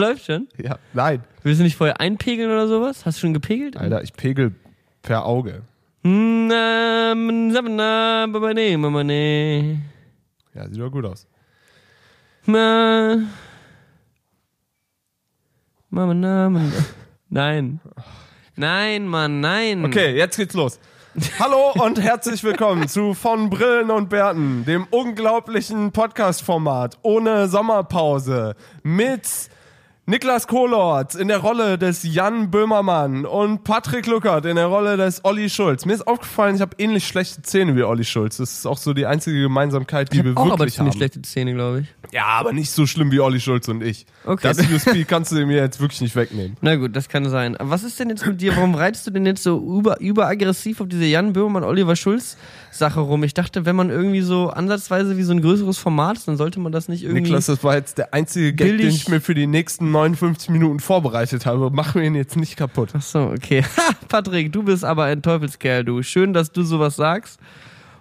läuft schon. Ja, nein. Willst du nicht vorher einpegeln oder sowas? Hast du schon gepegelt? Alter, ich pegel per Auge. Ja, sieht doch gut aus. Ma. Mama, na, Mama. Nein. Nein, Mann, nein. Okay, jetzt geht's los. Hallo und herzlich willkommen zu Von Brillen und Bärten, dem unglaublichen Podcast-Format ohne Sommerpause mit Niklas Kohlort in der Rolle des Jan Böhmermann und Patrick Luckert in der Rolle des Olli Schulz. Mir ist aufgefallen, ich habe ähnlich schlechte Zähne wie Olli Schulz. Das ist auch so die einzige Gemeinsamkeit, die Ich wir auch aber wirklich ziemlich haben. schlechte Zähne, glaube ich. Ja, aber nicht so schlimm wie Olli Schulz und ich. Okay. Das USP kannst du mir jetzt wirklich nicht wegnehmen. Na gut, das kann sein. Aber was ist denn jetzt mit dir? Warum reitest du denn jetzt so über, überaggressiv auf diese Jan Böhmermann, Oliver Schulz Sache rum? Ich dachte, wenn man irgendwie so ansatzweise wie so ein größeres Format ist, dann sollte man das nicht irgendwie. Niklas, das war jetzt der einzige Gag, den ich mir für die nächsten 59 Minuten vorbereitet habe. Mach mir ihn jetzt nicht kaputt. Ach so, okay. Ha, Patrick, du bist aber ein Teufelskerl, du. Schön, dass du sowas sagst.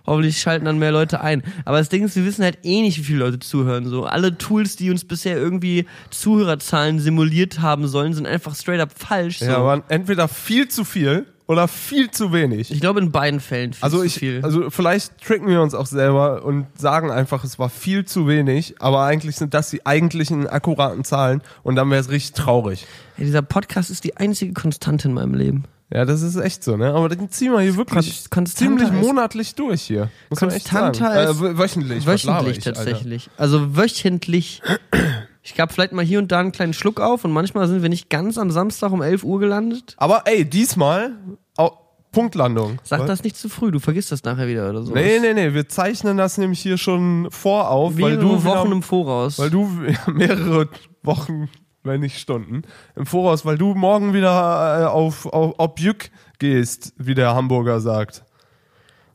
Hoffentlich schalten dann mehr Leute ein. Aber das Ding ist, wir wissen halt eh nicht, wie viele Leute zuhören. So alle Tools, die uns bisher irgendwie Zuhörerzahlen simuliert haben sollen, sind einfach straight up falsch. So. Ja, waren entweder viel zu viel oder viel zu wenig. ich glaube in beiden Fällen viel Also zu ich, viel. also vielleicht tricken wir uns auch selber und sagen einfach, es war viel zu wenig, aber eigentlich sind das die eigentlichen akkuraten Zahlen und dann wäre es richtig traurig. Ey, dieser Podcast ist die einzige Konstante in meinem Leben. Ja, das ist echt so, ne? Aber den ziehen wir hier wirklich konstanter ziemlich monatlich durch hier. Muss man echt sagen. Äh, wö- wöchentlich. Wöchentlich ich, tatsächlich. Also wöchentlich. Ich gab vielleicht mal hier und da einen kleinen Schluck auf und manchmal sind wir nicht ganz am Samstag um 11 Uhr gelandet. Aber ey, diesmal au, Punktlandung. Sag das nicht zu früh, du vergisst das nachher wieder oder so. Nee, nee, nee, wir zeichnen das nämlich hier schon vorauf, weil Mehrere du Wochen wieder, im Voraus. weil du ja, mehrere Wochen, wenn nicht Stunden im Voraus, weil du morgen wieder äh, auf, auf Objück gehst, wie der Hamburger sagt.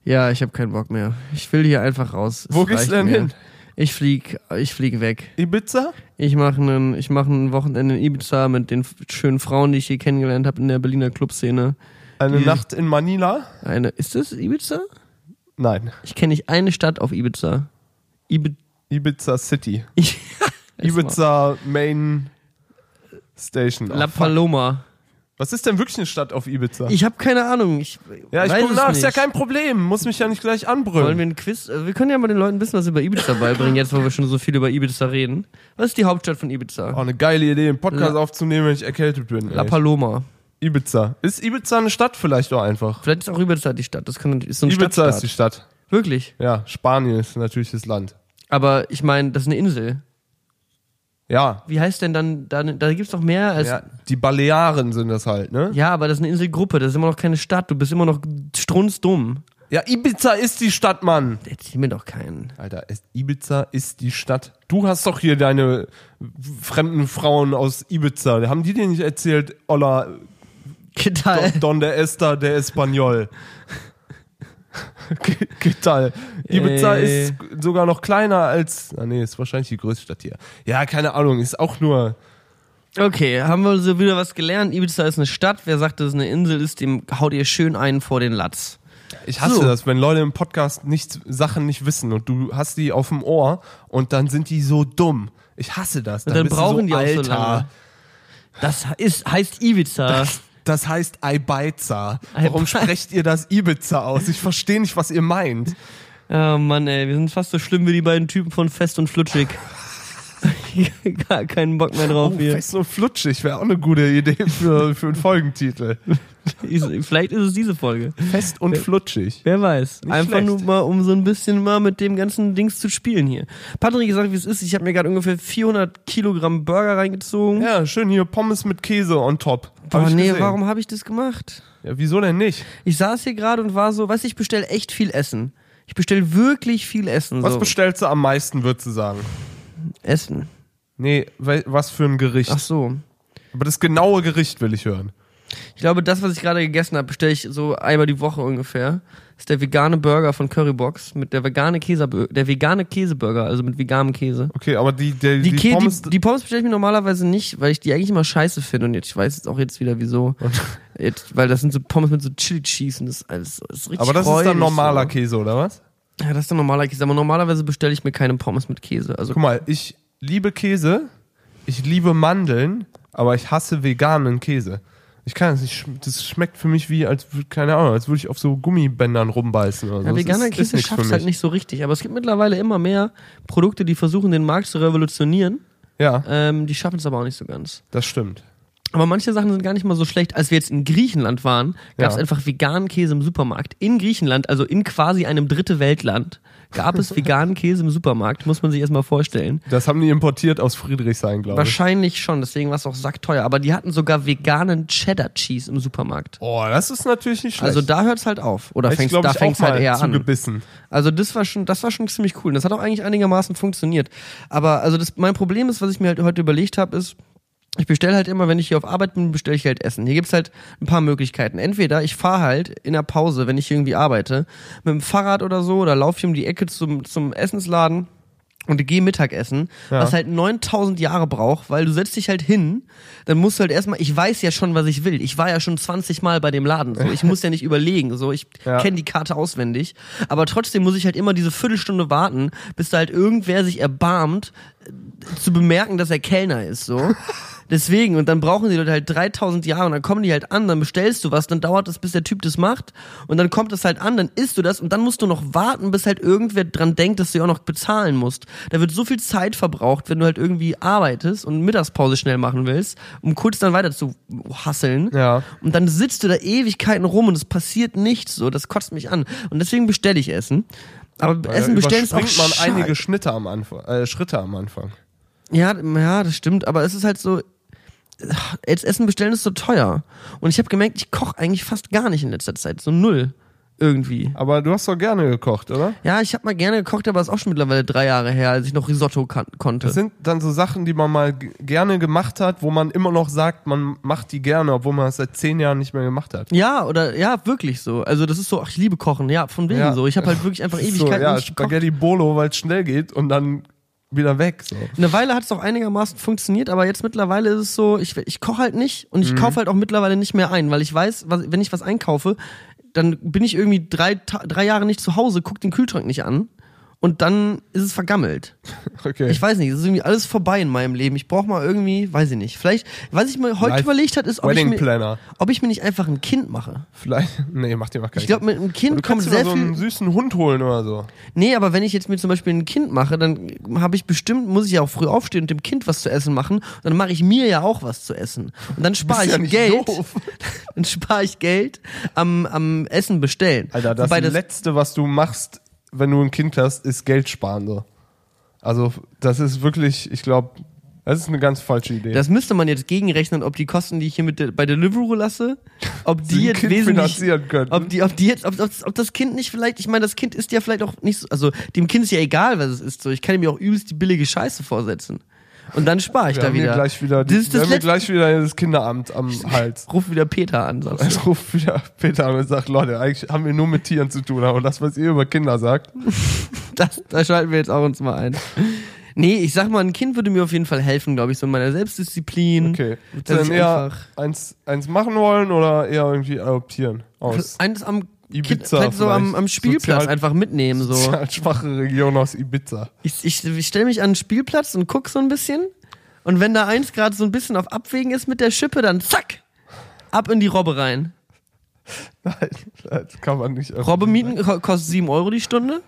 ja, ich habe keinen Bock mehr. Ich will hier einfach raus. Es Wo gehst du denn mir. hin? Ich flieg, ich flieg weg. Ibiza? Ich mache einen, ich mache ein Wochenende in Ibiza mit den schönen Frauen, die ich hier kennengelernt habe in der Berliner Clubszene. Eine Die- Nacht in Manila? Eine, ist das Ibiza? Nein, Ich kenne nicht eine Stadt auf Ibiza. Ibi Ibiza City. Ibiza Main Station. La Oh. Paloma. Was ist denn wirklich eine Stadt auf Ibiza? Ich habe keine Ahnung. Ich ja, ich es nach, nicht. ist ja kein Problem. Muss mich ja nicht gleich anbrüllen. Wollen wir ein Quiz? äh, Wir können ja mal den Leuten ein bisschen was über Ibiza beibringen, jetzt wo wir schon so viel über Ibiza reden. Was ist die Hauptstadt von Ibiza? Oh, eine geile Idee, einen Podcast La- aufzunehmen, wenn ich erkältet bin. La ey. Paloma. Ibiza. Ist Ibiza eine Stadt vielleicht doch einfach? Vielleicht ist auch Ibiza die Stadt. Das kann, ist so ein Ibiza Stadtstaat. ist die Stadt. Wirklich. Ja, Spanien ist natürlich das Land. Aber ich meine, das ist eine Insel. Ja. Wie heißt denn dann, da, da gibt's doch mehr als. ja. Die Balearen sind das halt, ne? Ja, aber das ist eine Inselgruppe, das ist immer noch keine Stadt, du bist immer noch strunzdumm. Ja, Ibiza ist die Stadt, Mann. Erzähl mir doch keinen. Alter, es, Ibiza ist die Stadt. Du hast doch hier deine fremden Frauen aus Ibiza. Haben die dir nicht erzählt, Olla, Getal. Don de Esta de Español? ¿Qué qué tal? Ibiza Äh. ist sogar noch kleiner als, ah nee, ist wahrscheinlich die größte Stadt hier. Ja, keine Ahnung, ist auch nur, Okay, haben wir so wieder was gelernt. Ibiza ist eine Stadt. Wer sagt, dass es eine Insel ist, dem haut ihr schön einen vor den Latz. ich hasse So. das, wenn Leute im Podcast nicht, Sachen nicht wissen und du hast die auf dem Ohr und dann sind die so dumm. Ich hasse das. Dann du brauchen so, die auch so Alter, lange. Das ist, heißt Ibiza. Das, das heißt Ibiza. Warum sprecht ihr das Ibiza aus? Ich verstehe nicht, was ihr meint. Oh Mann, ey, wir sind fast so schlimm wie die beiden Typen von Fest und Flutschig. Gar keinen Bock mehr drauf Oh, hier. fest und flutschig wäre auch eine gute Idee für, für einen Folgentitel. Vielleicht ist es diese Folge. Fest und flutschig. Wer weiß. Nicht Einfach schlecht. nur mal, um so ein bisschen mal mit dem ganzen Dings zu spielen hier. Patrick sagt, wie es ist. Ich habe mir gerade ungefähr 400 Kilogramm Burger reingezogen. Ja, schön hier Pommes mit Käse on top. Ich nee, gesehen. warum habe ich das gemacht? Ja, wieso denn nicht? Ich saß hier gerade und war so, weißt du, ich bestell echt viel Essen. Ich bestell wirklich viel Essen. Was so. bestellst du am meisten, würdest du sagen? Essen. Nee, was für ein Gericht? Ach so. Aber das genaue Gericht will ich hören. Ich glaube, das, was ich gerade gegessen habe, bestelle ich so einmal die Woche ungefähr. Das ist der vegane Burger von Currybox mit der vegane Käse, der vegane Käseburger, also mit veganem Käse. Okay, aber die, der, Die, die, Pommes... die, die Pommes bestelle ich mir normalerweise nicht, weil ich die eigentlich immer scheiße finde und jetzt, ich weiß jetzt auch jetzt wieder wieso. Jetzt, weil das sind so Pommes mit so Chili Cheese und das ist alles ist richtig aber das ist dann normaler so. Käse, oder was? Ja, das ist dann normaler Käse, aber normalerweise bestelle ich mir keine Pommes mit Käse. Also Guck mal, ich liebe Käse, ich liebe Mandeln, aber ich hasse veganen Käse. Ich kann das nicht, das schmeckt für mich wie, als keine Ahnung, als würde ich auf so Gummibändern rumbeißen oder so. Ja, veganer ist- Käse schafft halt mich. nicht so richtig. Aber es gibt mittlerweile immer mehr Produkte, die versuchen, den Markt zu revolutionieren. Ja, Ähm, die schaffen es aber auch nicht so ganz. das stimmt. Aber manche Sachen sind gar nicht mal so schlecht. Als wir jetzt in Griechenland waren, gab es Ja. einfach veganen Käse im Supermarkt. In Griechenland, also in quasi einem dritte Weltland, gab es veganen Käse im Supermarkt. Muss man sich erstmal vorstellen. Das haben die importiert aus Friedrichshain, glaube ich. Wahrscheinlich schon, deswegen war es auch sackteuer. Aber die hatten sogar veganen Cheddar Cheese im Supermarkt. Oh, das ist natürlich nicht schlecht. Also da hört's halt auf. Oder ich, fängt's, glaub da fängt's auch halt eher an. zugebissen. Also das war schon, das war schon ziemlich cool. Und das hat auch eigentlich einigermaßen funktioniert. Aber also das, mein Problem ist, was ich mir halt heute überlegt habe, ist, ich bestelle halt immer, wenn ich hier auf Arbeit bin, bestelle ich halt Essen. Hier gibt's halt ein paar Möglichkeiten. Entweder ich fahre halt in der Pause, wenn ich irgendwie arbeite, mit dem Fahrrad oder so, oder laufe ich um die Ecke zum, zum Essensladen und gehe Mittagessen, Ja. was halt 9000 Jahre braucht, weil du setzt dich halt hin, dann musst du halt erstmal, ich weiß ja schon, was ich will. Ich war ja schon 20 Mal bei dem Laden, so. Ich muss ja nicht überlegen, so. Ich Ja. kenne die Karte auswendig. Aber trotzdem muss ich halt immer diese Viertelstunde warten, bis da halt irgendwer sich erbarmt, äh, zu bemerken, dass er Kellner ist, so. Deswegen, und dann brauchen die Leute halt 3000 Jahre und dann kommen die halt an, dann bestellst du was, dann dauert es, bis der Typ das macht und dann kommt es halt an, dann isst du das und dann musst du noch warten, bis halt irgendwer dran denkt, dass du auch noch bezahlen musst. Da wird so viel Zeit verbraucht, wenn du halt irgendwie arbeitest und Mittagspause schnell machen willst, um kurz dann weiter zu hasseln. Ja. Und dann sitzt du da Ewigkeiten rum und es passiert nichts so, das kotzt mich an. Und deswegen bestelle ich Essen. Aber Weil Essen bestellen ist auch man einige Schnitte am Anfang, äh, Schritte am Anfang. Ja, ja, das stimmt, aber es ist halt so, jetzt Essen bestellen ist so teuer. Und ich habe gemerkt, ich koche eigentlich fast gar nicht in letzter Zeit, so null irgendwie. Aber du hast doch gerne gekocht, oder? Ja, ich habe mal gerne gekocht, aber ist auch schon mittlerweile drei Jahre her, als ich noch Risotto konnte. Das sind dann so Sachen, die man mal gerne gemacht hat, wo man immer noch sagt, man macht die gerne, obwohl man das seit zehn Jahren nicht mehr gemacht hat. ja, oder ja, wirklich so. Also das ist so, ach, ich liebe Kochen, ja, von wegen Ja. so. Ich habe halt wirklich einfach So, Ewigkeiten ja, nicht gekocht. Spaghetti Bolo, weil es schnell geht und dann wieder weg. So. Eine Weile hat es auch einigermaßen funktioniert, aber jetzt mittlerweile ist es so, ich, ich koche halt nicht und ich Mhm. kaufe halt auch mittlerweile nicht mehr ein, weil ich weiß, was, wenn ich was einkaufe, dann bin ich irgendwie drei, drei Jahre nicht zu Hause, guck den Kühlschrank nicht an und dann ist es vergammelt. Okay. Ich weiß nicht, es ist irgendwie alles vorbei in meinem Leben. Ich brauche mal irgendwie, weiß ich nicht. Vielleicht, was ich mir heute Life überlegt hat, ist, ob ich, mir, ob ich mir nicht einfach ein Kind mache. Vielleicht. Nee, mach dir mal keinen. Ich glaube, mit einem Kind du kommt sehr so viel. einen süßen Hund holen oder so. Nee, aber wenn ich jetzt mir zum Beispiel ein Kind mache, dann habe ich bestimmt, muss ich ja auch früh aufstehen und dem Kind was zu essen machen. Dann mache ich mir ja auch was zu essen. Und dann spare ich ja Geld. doof. Dann spare ich Geld am, am Essen bestellen. Alter, das, Wobei Letzte, was du machst, wenn du ein Kind hast, ist Geld sparen. So. Also, das ist wirklich, ich glaube, das ist eine ganz falsche Idee. das müsste man jetzt gegenrechnen, ob die Kosten, die ich hier mit der, bei Deliveroo lasse, ob die jetzt Kind wesentlich, ob die, ob die jetzt, ob, ob, ob das Kind nicht vielleicht, ich meine, das Kind ist ja vielleicht auch nicht so, also dem Kind ist ja egal, was es ist. So, ich kann ihm ja auch übelst die billige Scheiße vorsetzen. Und dann spare ich wir da haben hier wieder. gleich wieder, die, das ist wir das haben hier gleich wieder das Kinderamt am Hals. Ruf wieder Peter an, sagst du. Es ruft wieder Peter an und sagt, Leute, eigentlich haben wir nur mit Tieren zu tun, aber das, was ihr über Kinder sagt, Das, da schalten wir jetzt auch uns mal ein. Nee, ich sag mal, ein Kind würde mir auf jeden Fall helfen, glaube ich, so in meiner Selbstdisziplin. okay. Würdest du ist eher eins, eins machen wollen oder eher irgendwie adoptieren? Aus Eines am Ibiza kind, vielleicht so am, am Spielplatz Sozial- einfach mitnehmen. So. sozial schwache Region aus Ibiza. Ich, ich, ich stelle mich an den Spielplatz und guck so ein bisschen. Und wenn da eins gerade so ein bisschen auf Abwägen ist mit der Schippe, dann zack, ab in die Robbe rein. Nein, das kann man nicht. Robbe mieten ko- kostet 7 Euro die Stunde.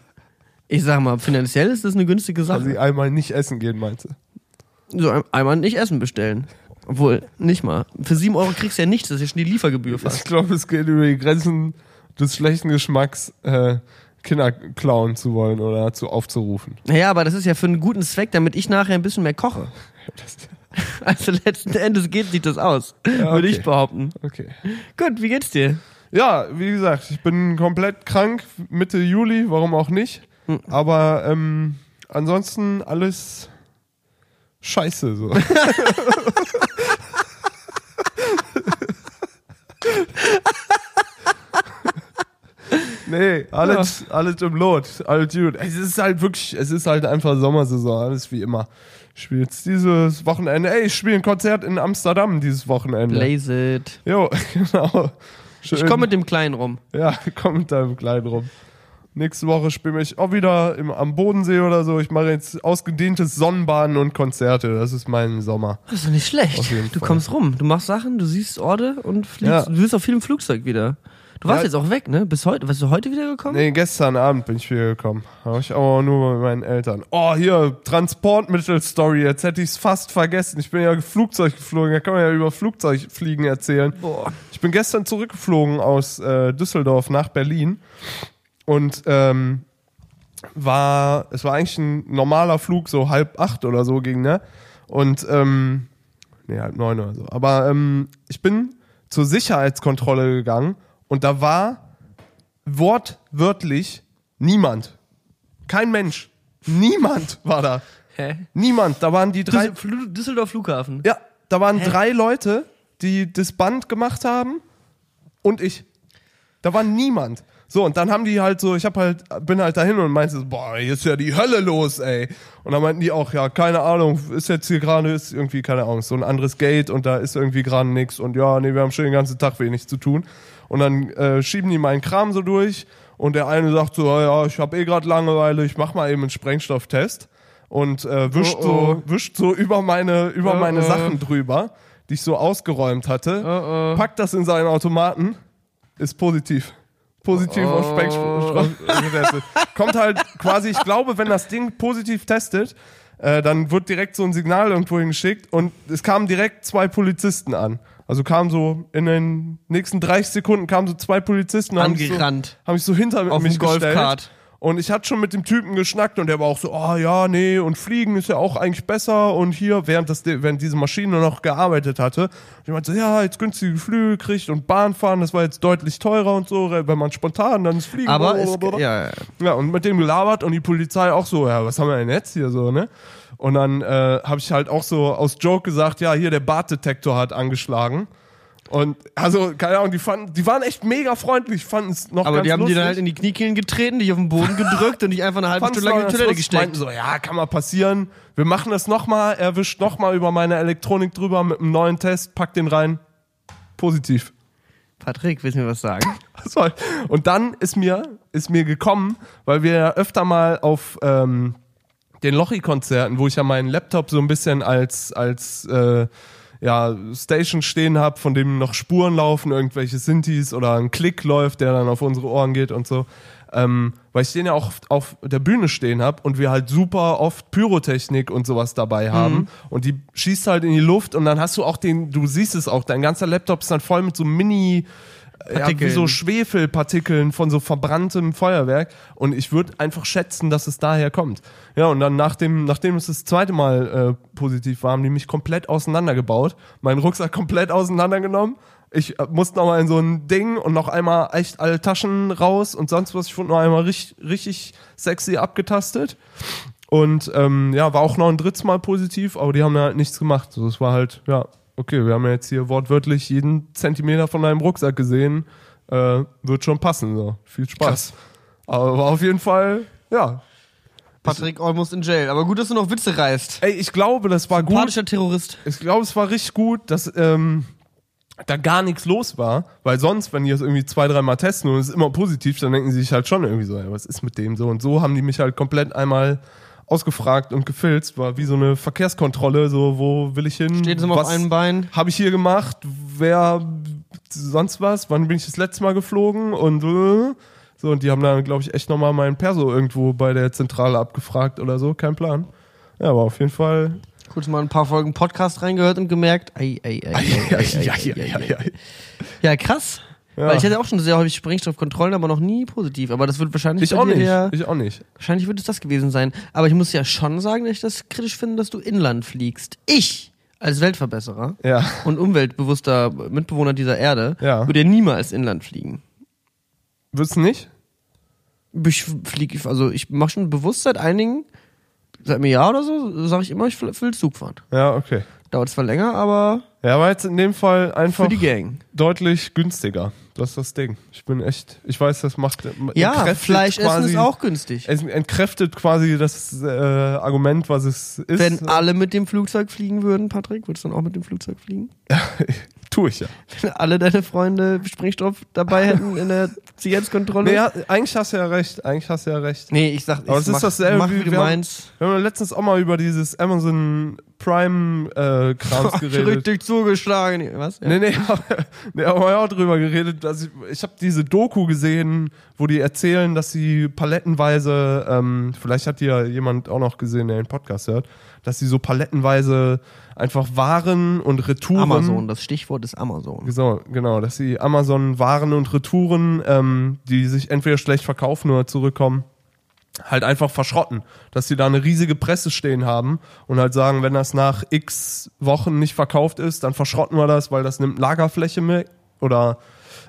Ich sag mal, finanziell ist das eine günstige. Also Sache. sie einmal nicht essen gehen, meinst du? So ein- einmal nicht Essen bestellen. Obwohl, nicht mal. Für 7 Euro kriegst du ja nichts, das ist ja schon die Liefergebühr fast. Ich glaube, es geht über die Grenzen des schlechten Geschmacks, äh, Kinder klauen zu wollen oder zu aufzurufen. Naja, aber das ist ja für einen guten Zweck, damit ich nachher ein bisschen mehr koche. Also letzten Endes geht sich das aus, würde okay. ich behaupten. Okay. Gut, wie geht's dir? Ja, wie gesagt, ich bin komplett krank, Mitte Juli, warum auch nicht. Hm. Aber ähm, ansonsten alles scheiße so. nee, alles, alles im Lot, alles gut. Es ist halt wirklich, es ist halt einfach Sommersaison, alles wie immer. Ich spiele jetzt dieses Wochenende, ey, ich spiele ein Konzert in Amsterdam dieses Wochenende. Blaze it. Jo, genau. Ich komme mit dem Kleinen rum. Ja, komm mit deinem Kleinen rum. Nächste Woche spiele ich auch wieder im, am Bodensee oder so. Ich mache jetzt ausgedehntes Sonnenbahnen und Konzerte. Das ist mein Sommer. Das ist doch nicht schlecht. Auf Du Fall. kommst rum, du machst Sachen, du siehst Orte und fliegst. Ja. Du bist auch viel im Flugzeug wieder. Du warst Ja. jetzt auch weg, ne? Bis heute. Bist du heute wieder gekommen? Nee, gestern Abend bin ich wieder gekommen. Habe ich aber nur mit meinen Eltern. Oh, hier, Transportmittel-Story. Jetzt hätte ich es fast vergessen. Ich bin ja Flugzeug geflogen. Da kann man ja über Flugzeugfliegen erzählen. Boah. Ich bin gestern zurückgeflogen aus äh, Düsseldorf nach Berlin und ähm, war, es war eigentlich ein normaler Flug, so halb acht oder so ging, ne? Und, ähm, nee, halb neun oder so. Aber ähm, ich bin zur Sicherheitskontrolle gegangen und da war wortwörtlich niemand. Kein Mensch. Niemand war da. Hä? Niemand. Da waren die drei. Düssel Düsseldorf Flughafen. Ja, da waren drei Leute, die das Band gemacht haben und ich. Da war niemand. So, und dann haben die halt so, ich hab halt, bin halt dahin und meinte so, boah, hier ist ja die Hölle los, ey. Und dann meinten die auch, ja, keine Ahnung, ist jetzt hier gerade, ist irgendwie, keine Ahnung, so ein anderes Gate und da ist irgendwie gerade nix und ja, nee, wir haben schon den ganzen Tag wenig zu tun. Und dann äh, schieben die meinen Kram so durch und der eine sagt so, ja, ich habe eh gerade Langeweile, ich mach mal eben einen Sprengstofftest und äh, wischt Oh, oh. so, wischt so über meine, über Oh, meine oh. Sachen drüber, die ich so ausgeräumt hatte, Oh, oh. packt das in seinen Automaten, ist positiv. Positiv auf. Sprengstoff getestet. Kommt halt quasi, ich glaube, wenn das Ding positiv testet, äh, dann wird direkt so ein Signal irgendwo hingeschickt und es kamen direkt zwei Polizisten an. Also kamen so in den nächsten 30 Sekunden kamen so zwei Polizisten haben sich so, Angerannt. haben sich so hinter Auf mich gestellt. Golfkart. Und ich hatte schon mit dem Typen geschnackt und der war auch so, ah ja, nee, und fliegen ist ja auch eigentlich besser. Und hier, während, das, während diese Maschine noch gearbeitet hatte, und ich meinte so, ja, jetzt günstige Flüge kriegt und Bahnfahren, das war jetzt deutlich teurer und so, wenn man spontan dann ist Fliegen. Aber blablabla. es, ja, ja. Ja, und mit dem gelabert und die Polizei auch so, ja, was haben wir denn jetzt hier so, ne? Und dann äh, habe ich halt auch so aus Joke gesagt, ja, hier der Bartdetektor hat angeschlagen. Und also, keine Ahnung, die fanden, die waren echt mega freundlich, fanden es noch Aber ganz die haben lustig. dir dann halt in die Kniekehlen getreten, dich auf den Boden gedrückt und dich einfach eine halbe Stunde lang in die Toilette gesteckt. meinten so, ja, kann mal passieren. Wir machen das nochmal, er wischt nochmal über meine Elektronik drüber mit einem neuen Test, packt den rein. Positiv. Patrick, willst du mir was sagen? Und dann ist mir, ist mir gekommen, weil wir ja öfter mal auf ähm, den Lochi-Konzerten, wo ich ja meinen Laptop so ein bisschen als, als äh, ja, Station stehen habe, von dem noch Spuren laufen, irgendwelche Synthes oder ein Klick läuft, der dann auf unsere Ohren geht und so. Ähm, weil ich den ja auch auf, der Bühne stehen habe und wir halt super oft Pyrotechnik und sowas dabei haben und die schießt halt in die Luft und dann hast du auch den, du siehst es auch, dein ganzer Laptop ist dann voll mit so Mini, ja, wie Partikeln. so Schwefelpartikeln von so verbranntem Feuerwerk und ich würde einfach schätzen, dass es daher kommt. Ja, und dann nach dem, nachdem es das zweite Mal äh, positiv war, haben die mich komplett auseinandergebaut, meinen Rucksack komplett auseinandergenommen. Ich äh, musste noch mal in so ein Ding und noch einmal echt alle Taschen raus und sonst was. Ich wurde noch einmal richtig, richtig sexy abgetastet. Und ähm, ja, war auch noch ein drittes Mal positiv, aber die haben ja halt nichts gemacht. So, es war halt, ja, okay, wir haben ja jetzt hier wortwörtlich jeden Zentimeter von deinem Rucksack gesehen. Äh, wird schon passen, so. Viel Spaß. Aber war auf jeden Fall, ja. Patrick almost in jail. Aber gut, dass du noch Witze reißt. Ey, ich glaube, das war gut. Terrorist. Ich glaube, es war richtig gut, dass ähm, da gar nichts los war, weil sonst, wenn die das irgendwie zwei, dreimal testen und es ist immer positiv, dann denken sie sich halt schon irgendwie so, ey, was ist mit dem so und so haben die mich halt komplett einmal ausgefragt und gefilzt, war wie so eine Verkehrskontrolle, so wo will ich hin? Steht immer auf einem Bein. habe ich hier gemacht? Wer sonst was? Wann bin ich das letzte Mal geflogen? Und äh, so und die haben dann glaube ich echt nochmal meinen Perso irgendwo bei der Zentrale abgefragt oder so, kein Plan. Ja, aber auf jeden Fall Kurz mal ein paar Folgen Podcast reingehört und gemerkt, ei, ei, ei, ei, ei, ei, ei, ei, ei. Ja, krass. Ja. Weil ich hatte auch schon sehr häufig Sprengstoffkontrollen, aber noch nie positiv. Aber das wird wahrscheinlich Ich auch nicht. Der, Ich auch nicht. wahrscheinlich wird es das gewesen sein. Aber ich muss ja schon sagen, dass ich das kritisch finde, dass du inland fliegst. Ich als Weltverbesserer Ja. und umweltbewusster Mitbewohner dieser Erde Ja. würde ja niemals inland fliegen. Würdest du nicht? Ich fliege, also ich mache schon bewusst seit einigen, seit einem Jahr oder so, sage ich immer, ich will will Zug fahren. Ja, okay. Dauert zwar länger, aber Ja, war jetzt in dem Fall einfach für die Gang. deutlich günstiger. Das ist das Ding. Ich bin echt, ich weiß, das macht Ja, entkräftet Fleisch essen quasi, ist auch günstig. Es entkräftet quasi das äh, Argument, was es ist. Wenn alle mit dem Flugzeug fliegen würden, Patrick, würdest du dann auch mit dem Flugzeug fliegen? Tue ich ja. Wenn alle deine Freunde Sprengstoff dabei hätten in der Sicherheitskontrolle. Nee, ja, eigentlich hast du ja recht. Eigentlich hast du ja recht. Nee, ich sag, ich Aber es ist dasselbe mach, wie wie wir haben-. Wir haben letztens auch mal über dieses Amazon Prime äh, Krams geredet. Richtig zugeschlagen. Was? Ja. Nee, nee, aber, nee, wir haben auch drüber geredet. Dass ich ich habe diese Doku gesehen, wo die erzählen, dass sie palettenweise, ähm, vielleicht hat die ja jemand auch noch gesehen, der den Podcast hört, dass sie so palettenweise einfach Waren und Retouren. Amazon, das Stichwort ist Amazon. Genau, genau, dass sie Amazon Waren und Retouren, ähm, die sich entweder schlecht verkaufen oder zurückkommen, halt einfach verschrotten. Dass sie da eine riesige Presse stehen haben und halt sagen, wenn das nach x Wochen nicht verkauft ist, dann verschrotten wir das, weil das nimmt Lagerfläche mit oder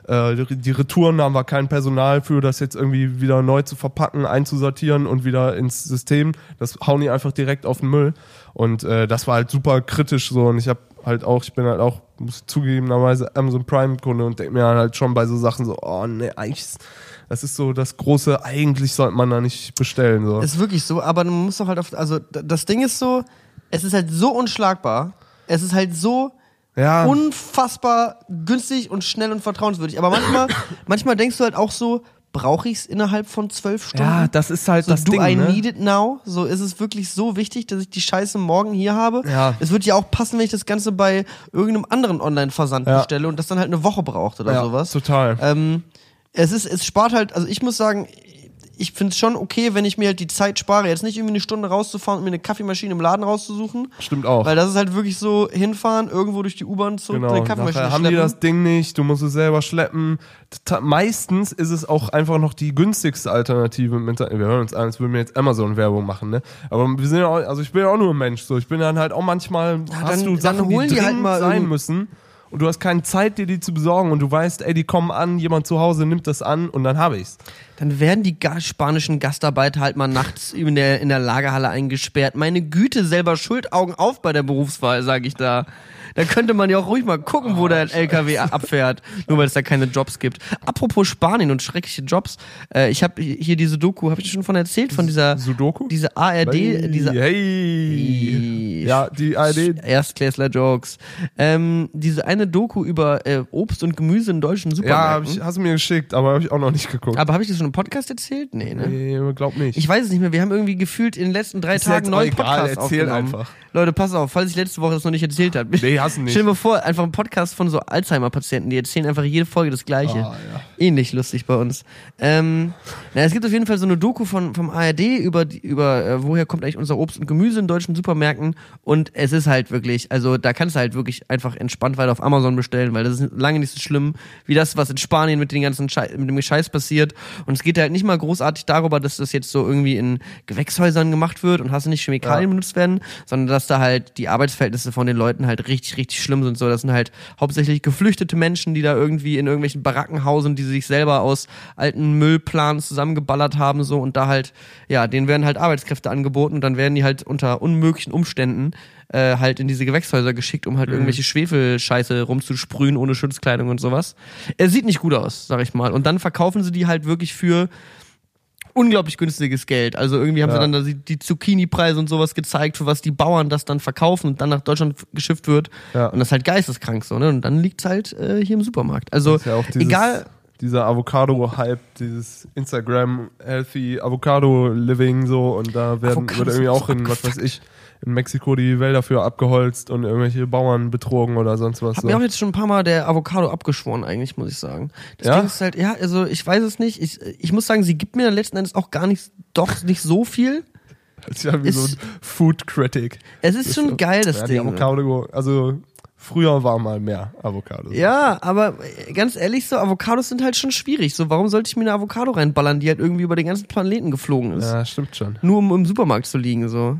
äh, die Retouren haben wir kein Personal für, das jetzt irgendwie wieder neu zu verpacken, einzusortieren und wieder ins System. Das hauen die einfach direkt auf den Müll. Und äh, das war halt super kritisch so. Und ich habe halt auch, ich bin halt auch, muss zugegebenerweise Amazon Prime-Kunde und denke mir halt schon bei so Sachen so, oh ne, eigentlich, das ist so das große, eigentlich sollte man da nicht bestellen. So. Ist wirklich so, aber man muss doch halt auf, also das Ding ist so, es ist halt so unschlagbar. Es ist halt so ja, unfassbar günstig und schnell und vertrauenswürdig. Aber manchmal, manchmal denkst du halt auch so, brauche ich es innerhalb von zwölf Stunden? ja, das ist halt So, das do Ding. I ne? need it now? So ist es wirklich so wichtig, dass ich die Scheiße morgen hier habe. Ja. Es wird ja auch passen, wenn ich das Ganze bei irgendeinem anderen Online-Versand Ja. bestelle und das dann halt eine Woche braucht oder ja, sowas. Total. Ähm, es ist, es spart halt, also ich muss sagen, ich finde es schon okay, wenn ich mir halt die Zeit spare, jetzt nicht irgendwie eine Stunde rauszufahren und mir eine Kaffeemaschine im Laden rauszusuchen. Stimmt auch. Weil das ist halt wirklich so hinfahren, irgendwo durch die U-Bahn zurück Genau, eine Kaffeemaschine nachher haben schleppen. die das Ding nicht, du musst es selber schleppen. Ta- Meistens ist es auch einfach noch die günstigste Alternative im Internet. Wir hören uns an, als würden wir jetzt Amazon-Werbung machen, ne? Aber wir sind ja auch, also ich bin ja auch nur ein Mensch, so. Ich bin dann halt auch manchmal, hast dann- du dann Sachen, die, holen die dringend halt mal sein müssen. Und du hast keine Zeit, dir die zu besorgen. Und du weißt, ey, die kommen an, jemand zu Hause nimmt das an und dann habe ich's. Dann werden die spanischen Gastarbeiter halt mal nachts in der, in der Lagerhalle eingesperrt. Meine Güte, selber Schuld, Augen auf bei der Berufswahl, sage ich da. Da könnte man ja auch ruhig mal gucken, wo der LKW abfährt, nur weil es da keine Jobs gibt. Apropos Spanien und schreckliche Jobs, äh, ich habe hier diese Doku, habe ich dir schon von erzählt, von dieser Sudoku? diese ARD, hey, diese hey. Ja, die ARD. Erstklässler-Jokes. Ähm, diese eine Doku über äh, Obst und Gemüse in deutschen Ja, Supermärkten. ich, hast du mir geschickt, aber habe ich auch noch nicht geguckt. Aber habe ich das schon im Podcast erzählt? Nee, ne? Nee, glaub nicht. Ich weiß es nicht mehr. Wir haben irgendwie gefühlt in den letzten drei Ist Tagen jetzt neuen egal, Podcasts erzähl aufgenommen. einfach. Leute, pass auf, falls ich letzte Woche das noch nicht erzählt habe. Nee, hast du nicht. Stell dir mal vor, einfach ein Podcast von so Alzheimer-Patienten, die erzählen einfach jede Folge das Gleiche. Ah, ja. Ähnlich lustig bei uns. Ähm, na, es gibt auf jeden Fall so eine Doku von, vom ARD über, über äh, woher kommt eigentlich unser Obst und Gemüse in deutschen Supermärkten. Und es ist halt wirklich, also da kannst du halt wirklich einfach entspannt weiter auf Amazon bestellen, weil das ist lange nicht so schlimm wie das, was in Spanien mit den ganzen Schei mit dem Scheiß passiert. Und es geht halt nicht mal großartig darüber, dass das jetzt so irgendwie in Gewächshäusern gemacht wird und hast du nicht Chemikalien Ja. benutzt werden, sondern dass da halt die Arbeitsverhältnisse von den Leuten halt richtig, richtig schlimm sind. So, das sind halt hauptsächlich geflüchtete Menschen, die da irgendwie in irgendwelchen Baracken hausen, die sich selber aus alten Müllplanen zusammengeballert haben, so und da halt, ja, denen werden halt Arbeitskräfte angeboten und dann werden die halt unter unmöglichen Umständen äh, halt in diese Gewächshäuser geschickt, um halt irgendwelche Schwefelscheiße rumzusprühen ohne Schutzkleidung und sowas. Er sieht nicht gut aus, sag ich mal. Und dann verkaufen sie die halt wirklich für unglaublich günstiges Geld. Also irgendwie haben Ja. sie dann da die, die Zucchini-Preise und sowas gezeigt, für was die Bauern das dann verkaufen und dann nach Deutschland geschifft wird. Ja. Und das ist halt geisteskrank so, ne? Und dann liegt's halt äh, hier im Supermarkt. Also ja dieses, egal, Dieser Avocado-Hype, dieses Instagram Healthy Avocado Living so und da werden Avocados wird irgendwie auch in, was weiß ich, in Mexiko die Wälder für abgeholzt und irgendwelche Bauern betrogen oder sonst was. Hab So. mir auch jetzt schon ein paar Mal der Avocado abgeschworen, eigentlich, muss ich sagen. Das Ja? Ding ist halt, ja, also ich weiß es nicht. Ich, ich muss sagen, sie gibt mir dann letzten Endes auch gar nicht, doch nicht so viel. Das ist ja wie ist- so ein Food Critic. Es ist schon geil, das ja, Ding. ne? Avocado, also früher war mal mehr Avocado. Ja, aber äh, ganz ehrlich, so Avocados sind halt schon schwierig. So, warum sollte ich mir eine Avocado reinballern, die halt irgendwie über den ganzen Planeten geflogen ist? ja stimmt schon. Nur um im Supermarkt zu liegen, so.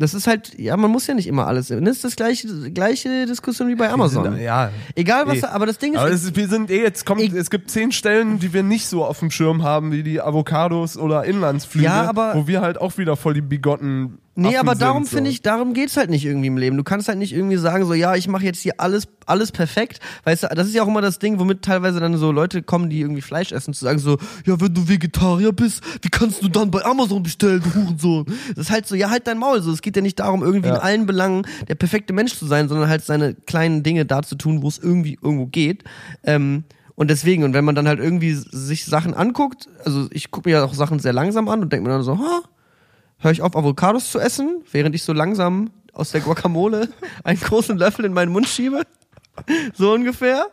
Das ist halt, ja, man muss ja nicht immer alles. Das ist das gleiche, gleiche Diskussion wie bei Amazon. Ja. Egal was, Eh. aber das Ding ist, Aber es ist, wir sind eh jetzt kommt, Ich- es gibt zehn Stellen, die wir nicht so auf dem Schirm haben, wie die Avocados oder Inlandsflüge, Ja, aber- wo wir halt auch wieder voll die bigotten Nee, aber darum so. finde ich, darum geht's halt nicht irgendwie im Leben. Du kannst halt nicht irgendwie sagen, so, ja, ich mache jetzt hier alles, alles perfekt. Weißt du, das ist ja auch immer das Ding, womit teilweise dann so Leute kommen, die irgendwie Fleisch essen, zu sagen so, ja, wenn du Vegetarier bist, wie kannst du dann bei Amazon bestellen, du Hurensohn? Das ist halt so, ja, halt dein Maul. So, es geht ja nicht darum, irgendwie Ja. in allen Belangen der perfekte Mensch zu sein, sondern halt seine kleinen Dinge da zu tun, wo es irgendwie irgendwo geht. Ähm, und deswegen, und wenn man dann halt irgendwie sich Sachen anguckt, also ich gucke mir ja auch Sachen sehr langsam an und denke mir dann so, ha, höre ich auf, Avocados zu essen, während ich so langsam aus der Guacamole einen großen Löffel in meinen Mund schiebe. So ungefähr.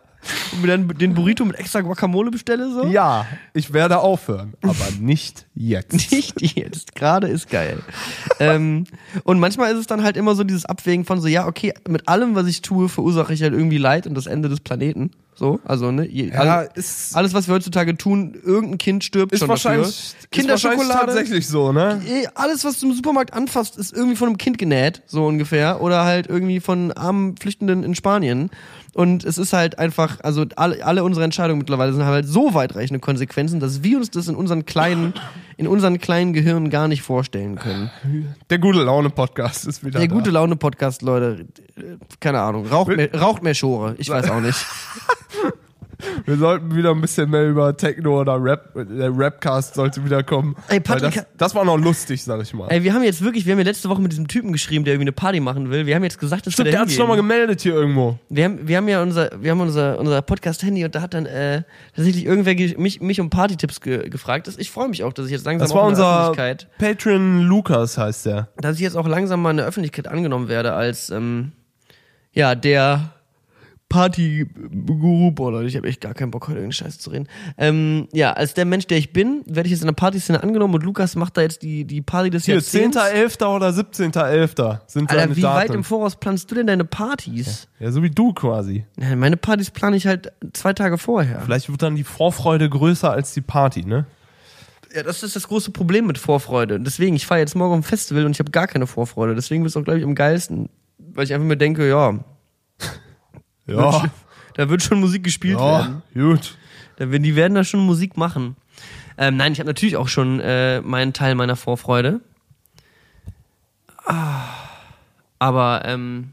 Und mir dann den Burrito mit extra Guacamole bestelle, so. Ja, ich werde aufhören, aber nicht jetzt. Nicht jetzt. Gerade ist geil. ähm, und manchmal ist es dann halt immer so dieses Abwägen von so, ja, okay, mit allem, was ich tue, verursache ich halt irgendwie Leid und das Ende des Planeten. So, also, ne? Je, Ja, alle, ist, alles, was wir heutzutage tun, irgendein Kind stirbt ist schon wahrscheinlich, dafür. ist wahrscheinlich Kinderschokolade. tatsächlich so, ne? Eh, alles, was du im Supermarkt anfasst, ist irgendwie von einem Kind genäht, so ungefähr. Oder halt irgendwie von armen Flüchtenden in Spanien. Und es ist halt einfach, also alle, alle unsere Entscheidungen mittlerweile sind halt so weitreichende Konsequenzen, dass wir uns das in unseren kleinen, in unseren kleinen Gehirnen gar nicht vorstellen können. Der gute Laune Podcast ist wieder Der da. gute Laune Podcast, Leute, äh, keine Ahnung, raucht mehr, raucht mehr Schore, ich weiß auch nicht. Wir sollten wieder ein bisschen mehr über Techno oder Rap, der Rapcast sollte wieder kommen. Ey, Patrick, das, das war noch lustig, sag ich mal. Ey, wir haben jetzt wirklich, wir haben ja letzte Woche mit diesem Typen geschrieben, der irgendwie eine Party machen will. Wir haben jetzt gesagt, dass Stimmt, wir der da hat sich nochmal gemeldet hier irgendwo. Wir haben, wir haben ja unser, wir haben unser, unser Podcast-Handy und da hat dann äh, tatsächlich irgendwer ge mich, mich um Partytipps ge gefragt. Ich freue mich auch, dass ich jetzt langsam Das war der unser Öffentlichkeit, Patron Lukas, heißt der. dass ich jetzt auch langsam mal in der Öffentlichkeit angenommen werde als ähm, ja der Party-Guru, boah, Leute, ich habe echt gar keinen Bock, heute irgendeinen Scheiß zu reden. Ähm, ja, als der Mensch, der ich bin, werde ich jetzt in der Partyszene angenommen und Lukas macht da jetzt die, die Party des Hier, Jahrzehnts. 10.11. oder 17.11. sind seine Alter, wie weit Daten. im Voraus planst du denn deine Partys? Ja, so wie du quasi. Ja, meine Partys plane ich halt zwei Tage vorher. Vielleicht wird dann die Vorfreude größer als die Party, ne? Ja, das ist das große Problem mit Vorfreude. Deswegen, ich fahre jetzt morgen auf ein Festival und ich habe gar keine Vorfreude. Deswegen wird es auch, glaube ich, am geilsten. Weil ich einfach mir denke, ja, Ja, da wird schon Musik gespielt werden. ja, gut. Da werden, die werden da schon Musik machen. Ähm, nein, ich habe natürlich auch schon äh, meinen Teil meiner Vorfreude. Ah, aber, ähm,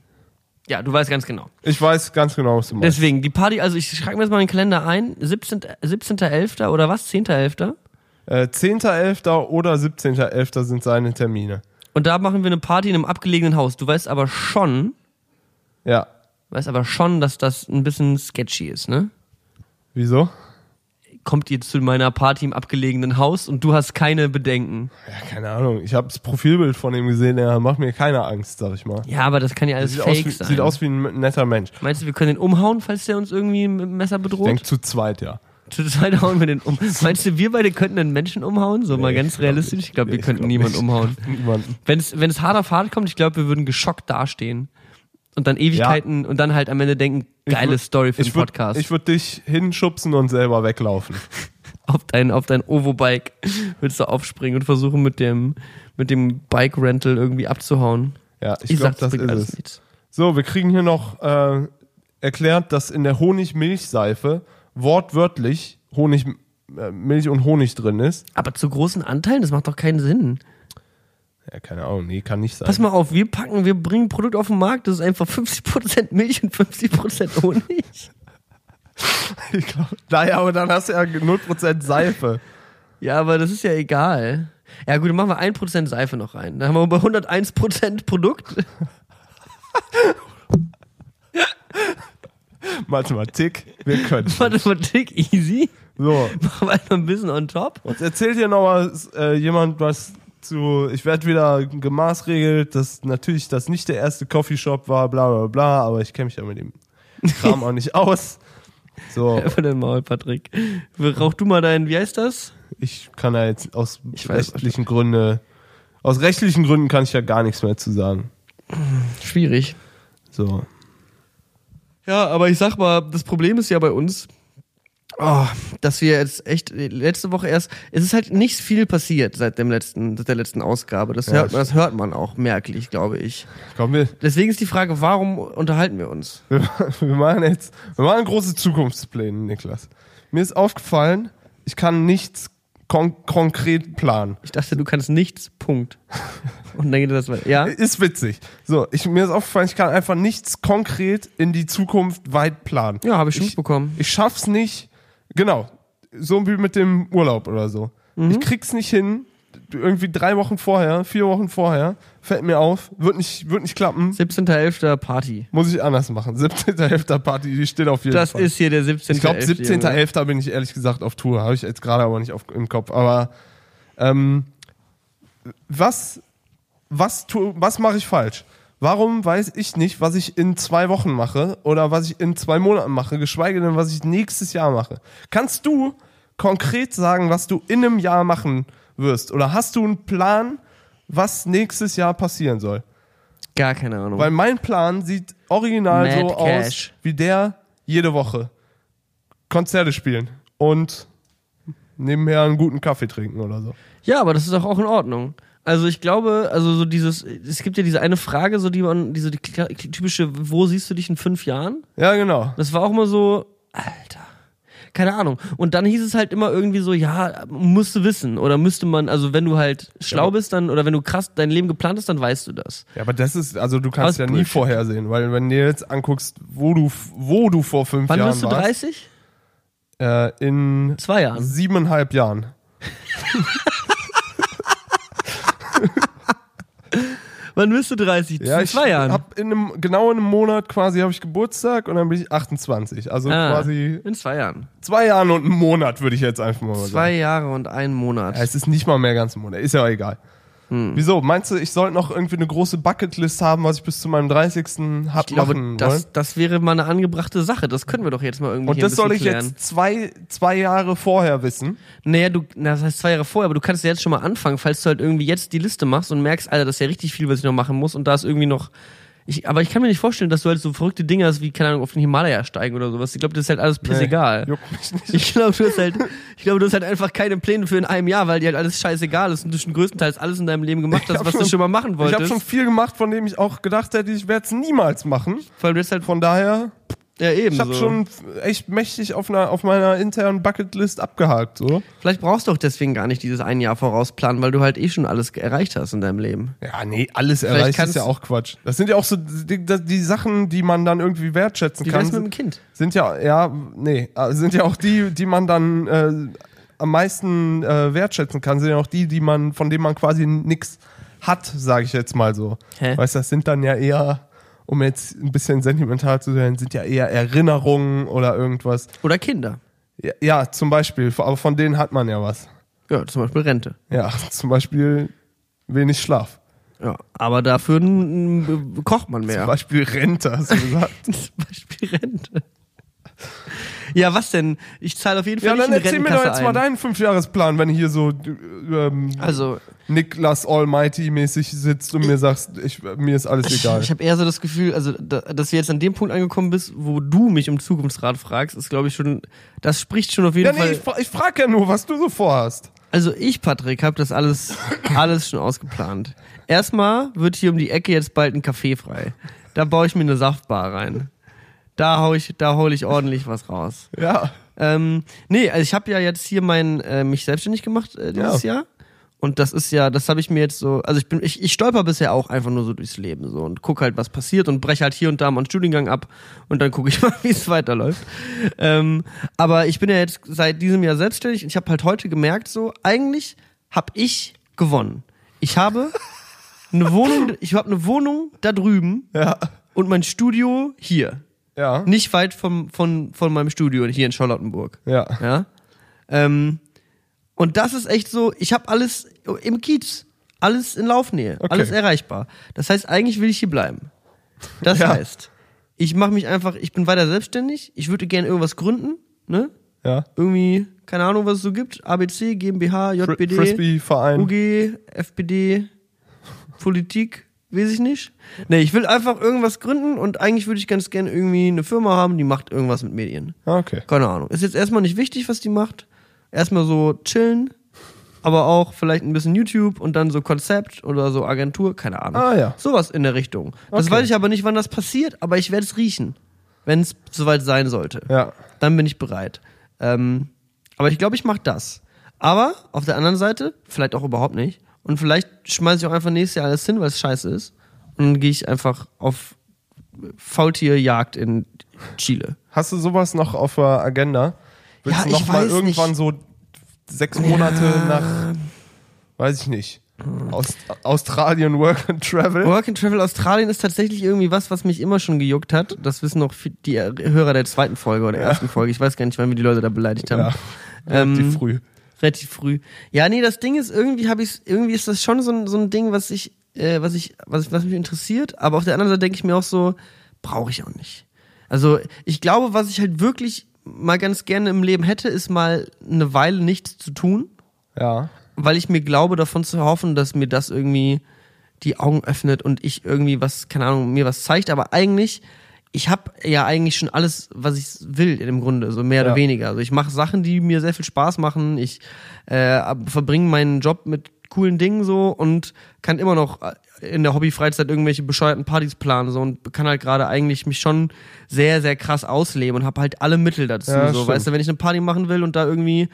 ja, du weißt ganz genau. Ich weiß ganz genau, was du meinst. Deswegen, die Party, also ich schreibe mir jetzt mal in den Kalender ein, 17. 17.11. oder was? 10.11. Äh, 10.11. oder 17.11. sind seine Termine. Und da machen wir eine Party in einem abgelegenen Haus. Du weißt aber schon, Ja. Weißt aber schon, dass das ein bisschen sketchy ist, ne? Wieso? Kommt ihr zu meiner Party im abgelegenen Haus und du hast keine Bedenken. Ja, keine Ahnung. Ich habe das Profilbild von ihm gesehen, er macht mir keine Angst, sag ich mal. Ja, aber das kann ja alles Sieht, fake wie, sein. sieht aus wie ein netter Mensch. Meinst du, wir können den umhauen, falls der uns irgendwie mit dem Messer bedroht? Denk zu zweit, ja. Zu zweit hauen wir den um. Meinst du, wir beide könnten einen Menschen umhauen? So mal Nee, ganz ich glaub realistisch. Ich glaube, Nee, wir ich könnten glaub niemanden umhauen. Niemanden. Wenn es wenn es hart auf hart kommt, ich glaube, wir würden geschockt dastehen. Und dann Ewigkeiten und dann halt am Ende denken, geile würd- Story für den Ich würde Podcast. würd dich hinschubsen und selber weglaufen. auf dein, auf dein Ovo-Bike würdest du aufspringen und versuchen mit dem, mit dem Bike-Rental irgendwie abzuhauen. Ja, ich, Ich, glaube, sag, das bringt ist es. So, wir kriegen hier noch äh, erklärt, dass in der Honigmilchseife wortwörtlich Honig, äh, Milch und Honig drin ist. Aber zu großen Anteilen, das macht doch keinen Sinn. Ja, keine Ahnung, nee, kann nicht sein. Pass mal auf, wir packen, wir bringen ein Produkt auf den Markt, das ist einfach 50% Milch und 50% Honig. Ich glaub, naja, aber dann hast du ja 0% Seife. Ja, aber das ist ja egal. Ja gut, dann machen wir 1% Seife noch rein. Dann haben wir bei 101% Produkt. Mathematik, wir können. Mathematik easy. So, Machen wir einfach ein bisschen on top. jetzt erzählt hier noch was, äh, jemand was zu, ich werde wieder gemaßregelt, dass natürlich das nicht der erste Coffeeshop war, bla bla bla, aber ich kenne mich ja mit dem Kram auch nicht aus. So, Einfach dein Maul, Patrick. Rauch du mal deinen, wie heißt das? ich kann da jetzt aus Ich rechtlichen Gründen, aus rechtlichen Gründen kann ich ja gar nichts mehr zu sagen. Schwierig. So. Ja, aber ich sag mal, das Problem ist ja bei uns, oh, dass wir jetzt echt letzte Woche erst, es ist halt nicht viel passiert seit dem letzten, seit der letzten Ausgabe. Das, Ja, hört, man, das hört man auch merklich, glaube ich. Komm, wir, Deswegen ist die Frage, warum unterhalten wir uns? wir, wir machen jetzt, wir machen große Zukunftspläne, Niklas. Mir ist aufgefallen, ich kann nichts kon konkret planen. Ich dachte, du kannst nichts, Punkt. Und dann geht das weiter. Ja? Ist witzig. So, ich, mir ist aufgefallen, ich kann einfach nichts konkret in die Zukunft weit planen. Ja, habe ich schon Ich- mitbekommen. Ich schaff's nicht, genau, so wie mit dem Urlaub oder so. Mhm. Ich krieg's nicht hin, irgendwie drei Wochen vorher, vier Wochen vorher, fällt mir auf, wird nicht, wird nicht klappen, 17.11. Party. muss ich anders machen. 17.11. Party, die steht auf jeden Das Fall. ist hier der 17.11. ich glaube, Junge. 17.11. bin ich ehrlich gesagt auf Tour. Habe ich jetzt gerade aber nicht auf, im Kopf. Aber ähm, was, was, was mache ich falsch? Warum weiß ich nicht, was ich in zwei Wochen mache oder was ich in zwei Monaten mache, geschweige denn, was ich nächstes Jahr mache? Kannst du konkret sagen, was du in einem Jahr machen wirst? Oder hast du einen Plan, was nächstes Jahr passieren soll? Gar keine Ahnung. Weil mein Plan sieht original Mad so Cash. aus wie der jede Woche. Konzerte spielen und nebenher einen guten Kaffee trinken oder so. Ja, aber das ist doch auch in Ordnung. Also ich glaube, also so dieses, es gibt ja diese eine Frage, so die man, diese die typische, wo siehst du dich in fünf Jahren? Ja, genau. Das war auch immer so, Alter, keine Ahnung. Und dann hieß es halt immer irgendwie so, ja, musst du wissen oder müsste man, also wenn du halt schlau Ja. bist, dann oder wenn du krass dein Leben geplant hast, dann weißt du das. Ja, aber das ist, also du kannst ja nie Bullshit. vorhersehen, weil wenn du dir jetzt anguckst, wo du, wo du vor fünf Wann Jahren bist du warst, 30? äh, in Zwei Jahren. siebeneinhalb Jahren. Wann bist du 30? Ja, in zwei Jahren. hab in einem, genau in einem Monat quasi habe ich Geburtstag und dann bin ich 28. Also ah, quasi in zwei Jahren. zwei Jahren und einen Monat, würde ich jetzt einfach mal sagen. Zwei Jahre und einen Monat. Ja, es ist nicht mal mehr ganz ein Monat. Ist ja auch egal. Hm. Wieso? Meinst du, ich sollte noch irgendwie eine große Bucketlist haben, was ich bis zu meinem 30. hab ich glaube, machen wollen? das, das wäre mal eine angebrachte Sache. Das können wir doch jetzt mal irgendwie Und das soll ich klären. jetzt zwei, zwei Jahre vorher wissen. Naja, du, na, das heißt zwei Jahre vorher, aber du kannst ja jetzt schon mal anfangen, falls du halt irgendwie jetzt die Liste machst und merkst, Alter, das ist ja richtig viel, was ich noch machen muss und da ist irgendwie noch. Ich, aber ich kann mir nicht vorstellen, dass du halt so verrückte Dinge hast, wie, keine Ahnung, auf den Himalaya steigen oder sowas. Ich glaube, das ist halt alles pissegal. Juckt mich nicht. Ich glaube, du hast halt, ich glaube, du hast halt einfach keine Pläne für in einem Jahr, weil dir halt alles scheißegal ist und du schon größtenteils alles in deinem Leben gemacht Ich hast, was du schon- schon mal machen Ich wolltest. habe schon viel gemacht, von dem ich auch gedacht hätte, ich werde es niemals machen. Vor allem, du hast halt, Von daher, ja eben ich habe so. schon echt mächtig auf, einer, auf meiner internen Bucketlist abgehakt. So. Vielleicht brauchst du auch deswegen gar nicht dieses ein Jahr vorausplanen, weil du halt eh schon alles erreicht hast in deinem Leben. Ja, nee, alles erreicht ist ja auch Quatsch. Das sind ja auch so die, die, die Sachen, die man dann irgendwie wertschätzen Wie kann. mit dem Kind? sind ja, ja, nee, äh, sind ja auch die, die man dann äh, am meisten äh, wertschätzen kann, sind ja auch die, die man, von denen man quasi nix hat, sage ich jetzt mal so. Hä? Weißt du, das sind dann ja eher, um jetzt ein bisschen sentimental zu sein, sind ja eher Erinnerungen oder irgendwas. Oder Kinder. Ja, ja zum Beispiel, aber von denen hat man ja was. Ja, zum Beispiel Rente. Ja, zum Beispiel wenig Schlaf. Ja, aber dafür kocht man Zum mehr. Beispiel Rente, hast du gesagt. Zum Beispiel Rente. Ja, was denn? Ich zahle auf jeden Fall ja, nicht dann in die erzähl mir doch Rentenkasse jetzt mal ein. deinen Fünfjahresplan, wenn hier so ähm, Also, Niklas Almighty-mäßig sitzt und mir sagst, ich, mir ist alles egal. ich habe eher so das Gefühl, also, da, dass wir jetzt an dem Punkt angekommen bist, wo du mich um Zukunftsrat fragst, ist, glaube ich, schon, das spricht schon auf jeden ja, nee, Fall. ich, fra ich frage ja nur, was du so vorhast. Also ich, Patrick, habe das alles, alles schon ausgeplant. Erstmal wird hier um die Ecke jetzt bald ein Café frei. Da baue ich mir eine Saftbar rein. Da hau ich, da hole ich ordentlich was raus. Ja. Ähm, nee, also ich habe ja jetzt hier mein, äh, mich selbstständig gemacht äh, dieses Ja. Jahr. Und das ist ja, das habe ich mir jetzt so, also ich bin, ich, ich stolper bisher auch einfach nur so durchs Leben so und guck halt, was passiert und breche halt hier und da mal einen Studiengang ab und dann gucke ich mal, wie es weiterläuft. Ähm, aber ich bin ja jetzt seit diesem Jahr selbstständig und ich habe halt heute gemerkt, so, eigentlich habe ich gewonnen. Ich habe eine Wohnung, ich habe eine Wohnung da drüben Ja. und mein Studio hier. Ja. Nicht weit vom, von, von meinem Studio hier in Charlottenburg. Ja. Ja. Ähm, und das ist echt so, ich habe alles im Kiez, alles in Laufnähe, Okay. alles erreichbar. Das heißt, eigentlich will ich hier bleiben. Das Ja. heißt, ich mache mich einfach, ich bin weiter selbstständig, ich würde gerne irgendwas gründen, ne? Ja. Irgendwie, keine Ahnung, was es so gibt, ABC, GmbH, JPD, Frisbee-Verein. UG, FPD, Politik, weiß ich nicht. Nee, ich will einfach irgendwas gründen und eigentlich würde ich ganz gerne irgendwie eine Firma haben, die macht irgendwas mit Medien. Ah, Okay. Keine Ahnung. Ist jetzt erstmal nicht wichtig, was die macht. Erstmal so chillen, aber auch vielleicht ein bisschen YouTube und dann so Konzept oder so Agentur, keine Ahnung. Ah, ja. Sowas in der Richtung. Das Okay. weiß ich aber nicht, wann das passiert, aber ich werde es riechen, wenn es soweit sein sollte. Ja. Dann bin ich bereit. Ähm, aber ich glaube, ich mache das. Aber auf der anderen Seite, vielleicht auch überhaupt nicht, Und vielleicht schmeiße ich auch einfach nächstes Jahr alles hin, weil es scheiße ist. Und dann gehe ich einfach auf Faultierjagd in Chile. Hast du sowas noch auf der Agenda? Willst Ja, du noch ich mal irgendwann nicht. so sechs Monate nach, weiß ich nicht, aus, Australien Work and Travel? Work and Travel Australien ist tatsächlich irgendwie was, was mich immer schon gejuckt hat. Das wissen viel- die Hörer der zweiten Folge oder der ersten Folge. Ich weiß gar nicht, wann wir die Leute da beleidigt haben. Ja, Ähm, relativ früh. Relativ früh. Ja, nee, das Ding ist, irgendwie habe ich irgendwie ist das schon so ein, so ein Ding, was ich, äh, was ich, was, was mich interessiert, aber auf der anderen Seite denke ich mir auch so, brauche ich auch nicht. Also, ich glaube, was ich halt wirklich mal ganz gerne im Leben hätte, ist mal eine Weile nichts zu tun, Ja. weil ich mir glaube, davon zu hoffen, dass mir das irgendwie die Augen öffnet und ich irgendwie was, keine Ahnung, mir was zeigt, aber eigentlich ich habe ja eigentlich schon alles, was ich will im Grunde, so mehr Ja. oder weniger. Also ich mache Sachen, die mir sehr viel Spaß machen. Ich äh, verbringe meinen Job mit coolen Dingen so und kann immer noch äh, in der Hobbyfreizeit irgendwelche bescheuerten Partys planen so und kann halt gerade eigentlich mich schon sehr sehr krass ausleben und habe halt alle Mittel dazu. Ja, so, stimmt. weißt du, wenn ich eine Party machen will und da irgendwie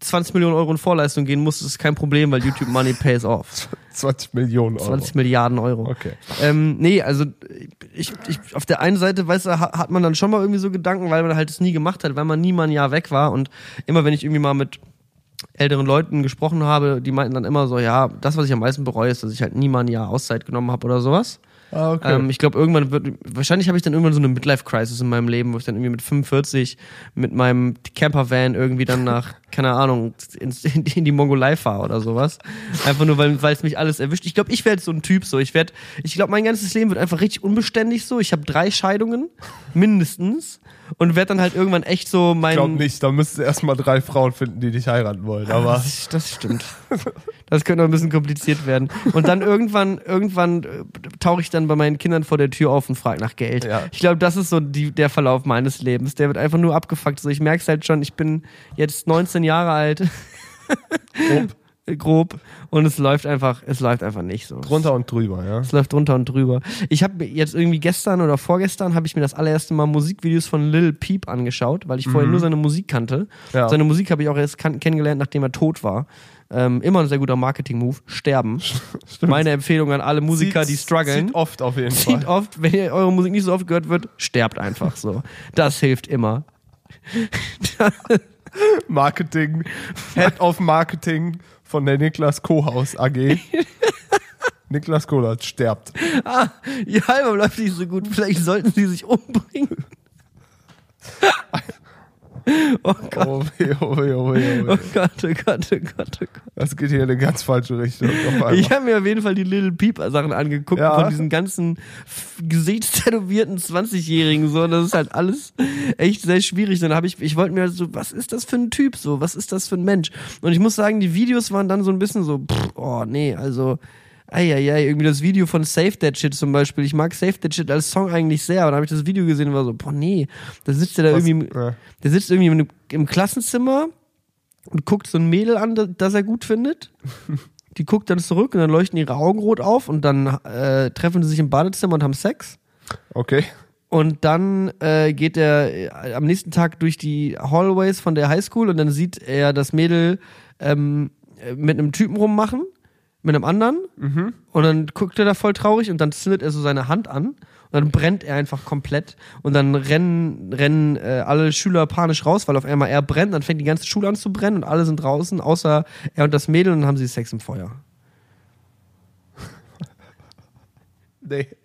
20 Millionen Euro in Vorleistung gehen muss, ist kein Problem, weil YouTube Money pays off. 20 Millionen Euro. 20 Milliarden Euro. Okay. Ähm, nee, also ich, ich, auf der einen Seite, weißt du, ha- hat man dann schon mal irgendwie so Gedanken, weil man halt es nie gemacht hat, weil man nie mal ein Jahr weg war und immer wenn ich irgendwie mal mit älteren Leuten gesprochen habe, die meinten dann immer so, ja, das, was ich am meisten bereue, ist, dass ich halt nie mal ein Jahr Auszeit genommen habe oder sowas. Ah, okay. Ähm, ich glaube, irgendwann wird, wahrscheinlich habe ich dann irgendwann so eine Midlife-Crisis in meinem Leben, wo ich dann irgendwie mit 45 mit meinem Campervan irgendwie dann nach, keine Ahnung, in, in die Mongolei fahre oder sowas. Einfach nur, weil es mich alles erwischt. Ich glaube, ich werde so ein Typ so. Ich werde, ich glaube, mein ganzes Leben wird einfach richtig unbeständig so. Ich habe drei Scheidungen, mindestens. Und werde dann halt irgendwann echt so mein. ich glaube nicht, da müsstest du erstmal drei Frauen finden, die dich heiraten wollen. Aber Das, das stimmt. Das könnte noch ein bisschen kompliziert werden. Und dann irgendwann, irgendwann äh, tauche ich dann bei meinen Kindern vor der Tür auf und frage nach Geld. Ja. Ich glaube, das ist so die, der Verlauf meines Lebens. Der wird einfach nur abgefuckt. So, ich merke es halt schon, ich bin jetzt 19 Jahre alt. grob, Grob. Und es läuft einfach, es läuft einfach nicht so. drunter und drüber, ja. Es läuft drunter und drüber. Ich habe jetzt irgendwie gestern oder vorgestern habe ich mir das allererste Mal Musikvideos von Lil Peep angeschaut, weil ich vorher nur seine Musik kannte. Mhm. Ja. Seine Musik habe ich auch erst kennengelernt, nachdem er tot war. Ähm, immer ein sehr guter Marketing-Move. Sterben. Meine Empfehlung an alle Musiker, die Sieht- strugglen. Sieht oft auf jeden Zieht Fall. oft, wenn ihr eure Musik nicht so oft gehört wird, sterbt einfach so. Das hilft immer. Marketing, Head of Marketing von der Niklas Kohaus AG. Niklas Kohlert stirbt. Ah, ihr Album läuft nicht so gut, vielleicht sollten sie sich umbringen. Oh Gott, Oh weh, oh weh, oh weh, oh oh. Gott, oh Gott, oh Gott, oh Gott. Das geht hier in eine ganz falsche Richtung. Ich habe mir auf jeden Fall die Little Peep Sachen angeguckt Ja. von diesen ganzen gesichtstätowierten 20-Jährigen so. Das ist halt alles echt sehr schwierig. Dann habe ich, ich wollte mir halt so, was ist das für ein Typ so? Was ist das für ein Mensch? Und ich muss sagen, die Videos waren dann so ein bisschen so, pff, oh nee, also Eieiei, irgendwie das Video von Save That Shit zum Beispiel. Ich mag Save That Shit als Song eigentlich sehr, aber dann habe ich das Video gesehen und war so, boah, nee, da sitzt der da Was- irgendwie, ja. der sitzt irgendwie im, im Klassenzimmer und guckt so ein Mädel an, das- er gut findet. Die guckt dann zurück und dann leuchten ihre Augen rot auf und dann äh, treffen sie sich im Badezimmer und haben Sex. Okay. Und dann äh, geht er äh, am nächsten Tag durch die Hallways von der Highschool und dann sieht er das Mädel ähm, äh, mit einem Typen rummachen, mit einem anderen. Und dann guckt er da voll traurig und dann zündet er so seine Hand an und dann brennt er einfach komplett und dann rennen, rennen äh, alle Schüler panisch raus, weil auf einmal er brennt, dann fängt die ganze Schule an zu brennen und alle sind draußen, außer er und das Mädel und dann haben sie Sex im Feuer. Nee.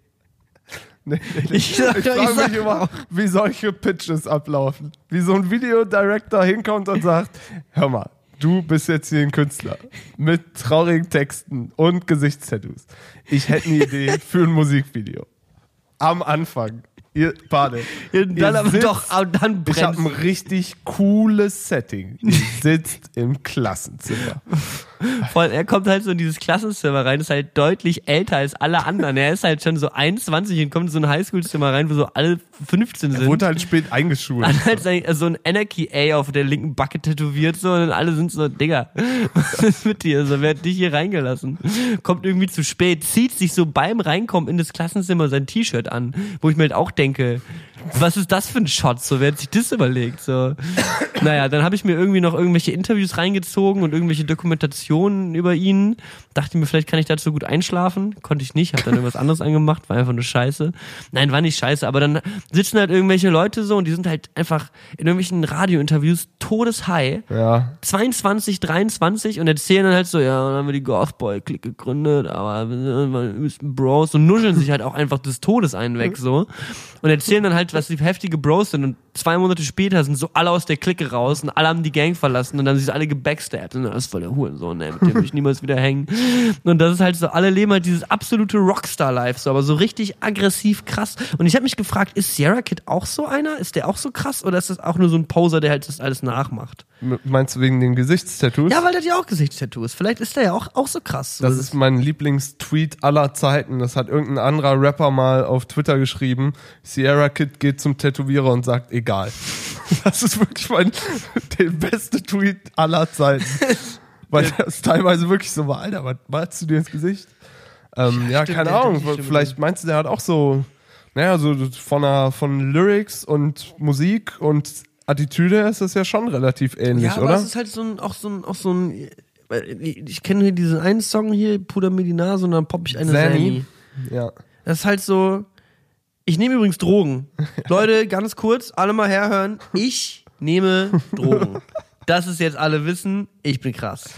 Nee, nee, nee. Ich sag ich frage sag mich immer, wie solche Pitches ablaufen. Wie so ein Videodirector hinkommt und sagt, hör mal, du bist jetzt hier ein Künstler mit traurigen Texten und Gesichtstattoos. Ich hätte eine Idee für ein Musikvideo. Am Anfang. Ihr. Und dann Ihr aber sitzt- doch, aber dann Ich habe brennt ein richtig cooles Setting. Ihr sitzt im Klassenzimmer. Vor allem, er kommt halt so in dieses Klassenzimmer rein, ist halt deutlich älter als alle anderen. Er ist halt schon so 21 und kommt in so ein Highschool-Zimmer rein, wo so alle 15 sind. Wurde halt spät eingeschult. Hat halt sein, so ein Anarchy A auf der linken Backe tätowiert so und alle sind so, Digga, was ist mit dir? So, wer hat dich hier reingelassen? Kommt irgendwie zu spät, zieht sich so beim Reinkommen in das Klassenzimmer sein T-Shirt an, wo ich mir halt auch denke, Was ist das für ein Shot? So, wer hat sich das überlegt? So. Naja, dann habe ich mir irgendwie noch irgendwelche Interviews reingezogen und irgendwelche Dokumentationen über ihn. Dachte mir, vielleicht kann ich dazu gut einschlafen. Konnte ich nicht, habe dann irgendwas anderes angemacht, war einfach nur scheiße. Nein, war nicht scheiße, aber dann sitzen halt irgendwelche Leute so und die sind halt einfach in irgendwelchen Radiointerviews todeshigh. Ja. 22, 23 und erzählen dann halt so, ja, dann haben wir die Gothboy-Click gegründet, aber wir müssen Bros und nuscheln sich halt auch einfach des Todes einen weg so und erzählen dann halt, was die heftige Bros sind und zwei Monate später sind so alle aus der Clique raus und alle haben die Gang verlassen und dann sind sie alle gebackstabbt und das ist voll der Hurensohn, ey, mit dem will ich niemals wieder hängen. Und das ist halt so, alle leben halt dieses absolute Rockstar-Life, so, aber so richtig aggressiv krass. Und ich habe mich gefragt, ist Sierra Kid auch so einer? Ist der auch so krass oder ist das auch nur so ein Poser, der halt das alles nachmacht? Meinst du wegen den Gesichtstattoos? Ja, weil der hat ja auch Gesichtstattoos. Vielleicht ist der ja auch, auch so krass. So, Das ist mein Lieblingstweet aller Zeiten. Das hat irgendein anderer Rapper mal auf Twitter geschrieben. Sierra Kid geht zum Tätowierer und sagt, egal. Das ist wirklich mein, der beste Tweet aller Zeiten. Weil das teilweise wirklich so war, Alter, was malst du dir ins Gesicht? Ähm, ja, stimmt, keine Ahnung. Vielleicht meinst du, der hat auch so, naja, so von, der, von Lyrics und Musik und Attitüde ist das ja schon relativ ähnlich, ja, aber oder? es ist halt so ein, auch so ein, auch so ein, ich kenne hier diesen einen Song hier, Puder Nase und dann popp ich eine. Zanny. Ja. Das ist halt so, ich nehme übrigens Drogen. Leute, ganz kurz, alle mal herhören. Ich nehme Drogen. Das ist jetzt alle wissen, ich bin krass.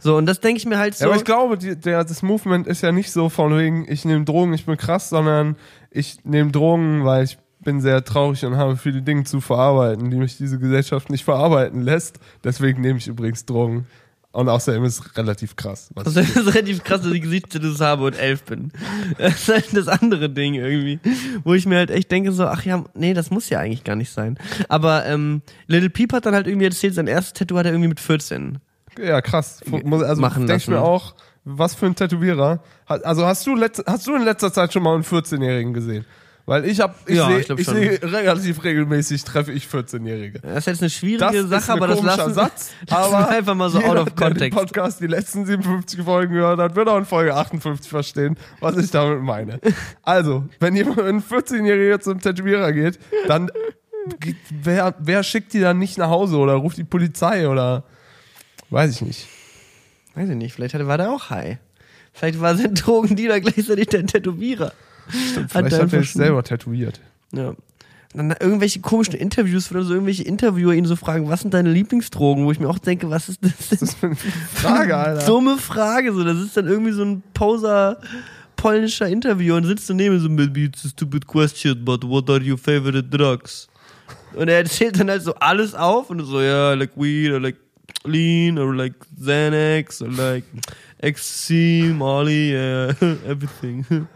So, und das denke ich mir halt so. Ja, aber ich glaube, die, der, das Movement ist ja nicht so von wegen, ich nehme Drogen, ich bin krass, sondern ich nehme Drogen, weil ich bin sehr traurig und habe viele Dinge zu verarbeiten, die mich diese Gesellschaft nicht verarbeiten lässt. Deswegen nehme ich übrigens Drogen. Und außerdem ist es relativ krass. Was Also das ist relativ krass, dass ich Gesichtstattoos habe und elf bin. Das ist halt das andere Ding irgendwie. Wo ich mir halt echt denke so, ach ja, nee, das muss ja eigentlich gar nicht sein. Aber ähm, Little Peep hat dann halt irgendwie erzählt, sein erstes Tattoo hat er irgendwie mit 14. ja, krass. Muss- Also Machen denke ich mir auch, was für ein Tätowierer. Also hast du, letz, hast du in letzter Zeit schon mal einen 14-Jährigen gesehen? Weil ich habe, ich Ja, sehe sehe relativ regelmäßig treffe ich 14-Jährige. Das ist jetzt eine schwierige Das Sache, aber das lassen, Satz, lassen aber einfach mal so jeder, out of Der context. Podcast die letzten 57 Folgen gehört hat, wird auch in Folge 58 verstehen, was ich damit meine. Also, wenn jemand ein 14-Jähriger zum Tätowierer geht, dann wer, wer schickt die dann nicht nach Hause oder ruft die Polizei oder weiß ich nicht. Weiß ich nicht, vielleicht war der auch high. Vielleicht war sein Drogendealer gleichzeitig der Tätowierer. Vielleicht er hat er schon- selber tätowiert. Ja. Und dann irgendwelche komischen Interviews, wo dann so irgendwelche Interviewer ihn so fragen, was sind deine Lieblingsdrogen? Wo ich mir auch denke, was ist das denn? Das ist eine Frage, Alter. Dumme Frage, so. Das ist dann irgendwie so ein Poser polnischer Interviewer und sitzt daneben so, maybe it's a stupid question, but what are your favorite drugs? Und er erzählt dann halt so alles auf und so, ja, like weed, or like lean, or like Xanax, or like Ecstasy, Molly, yeah, everything. Und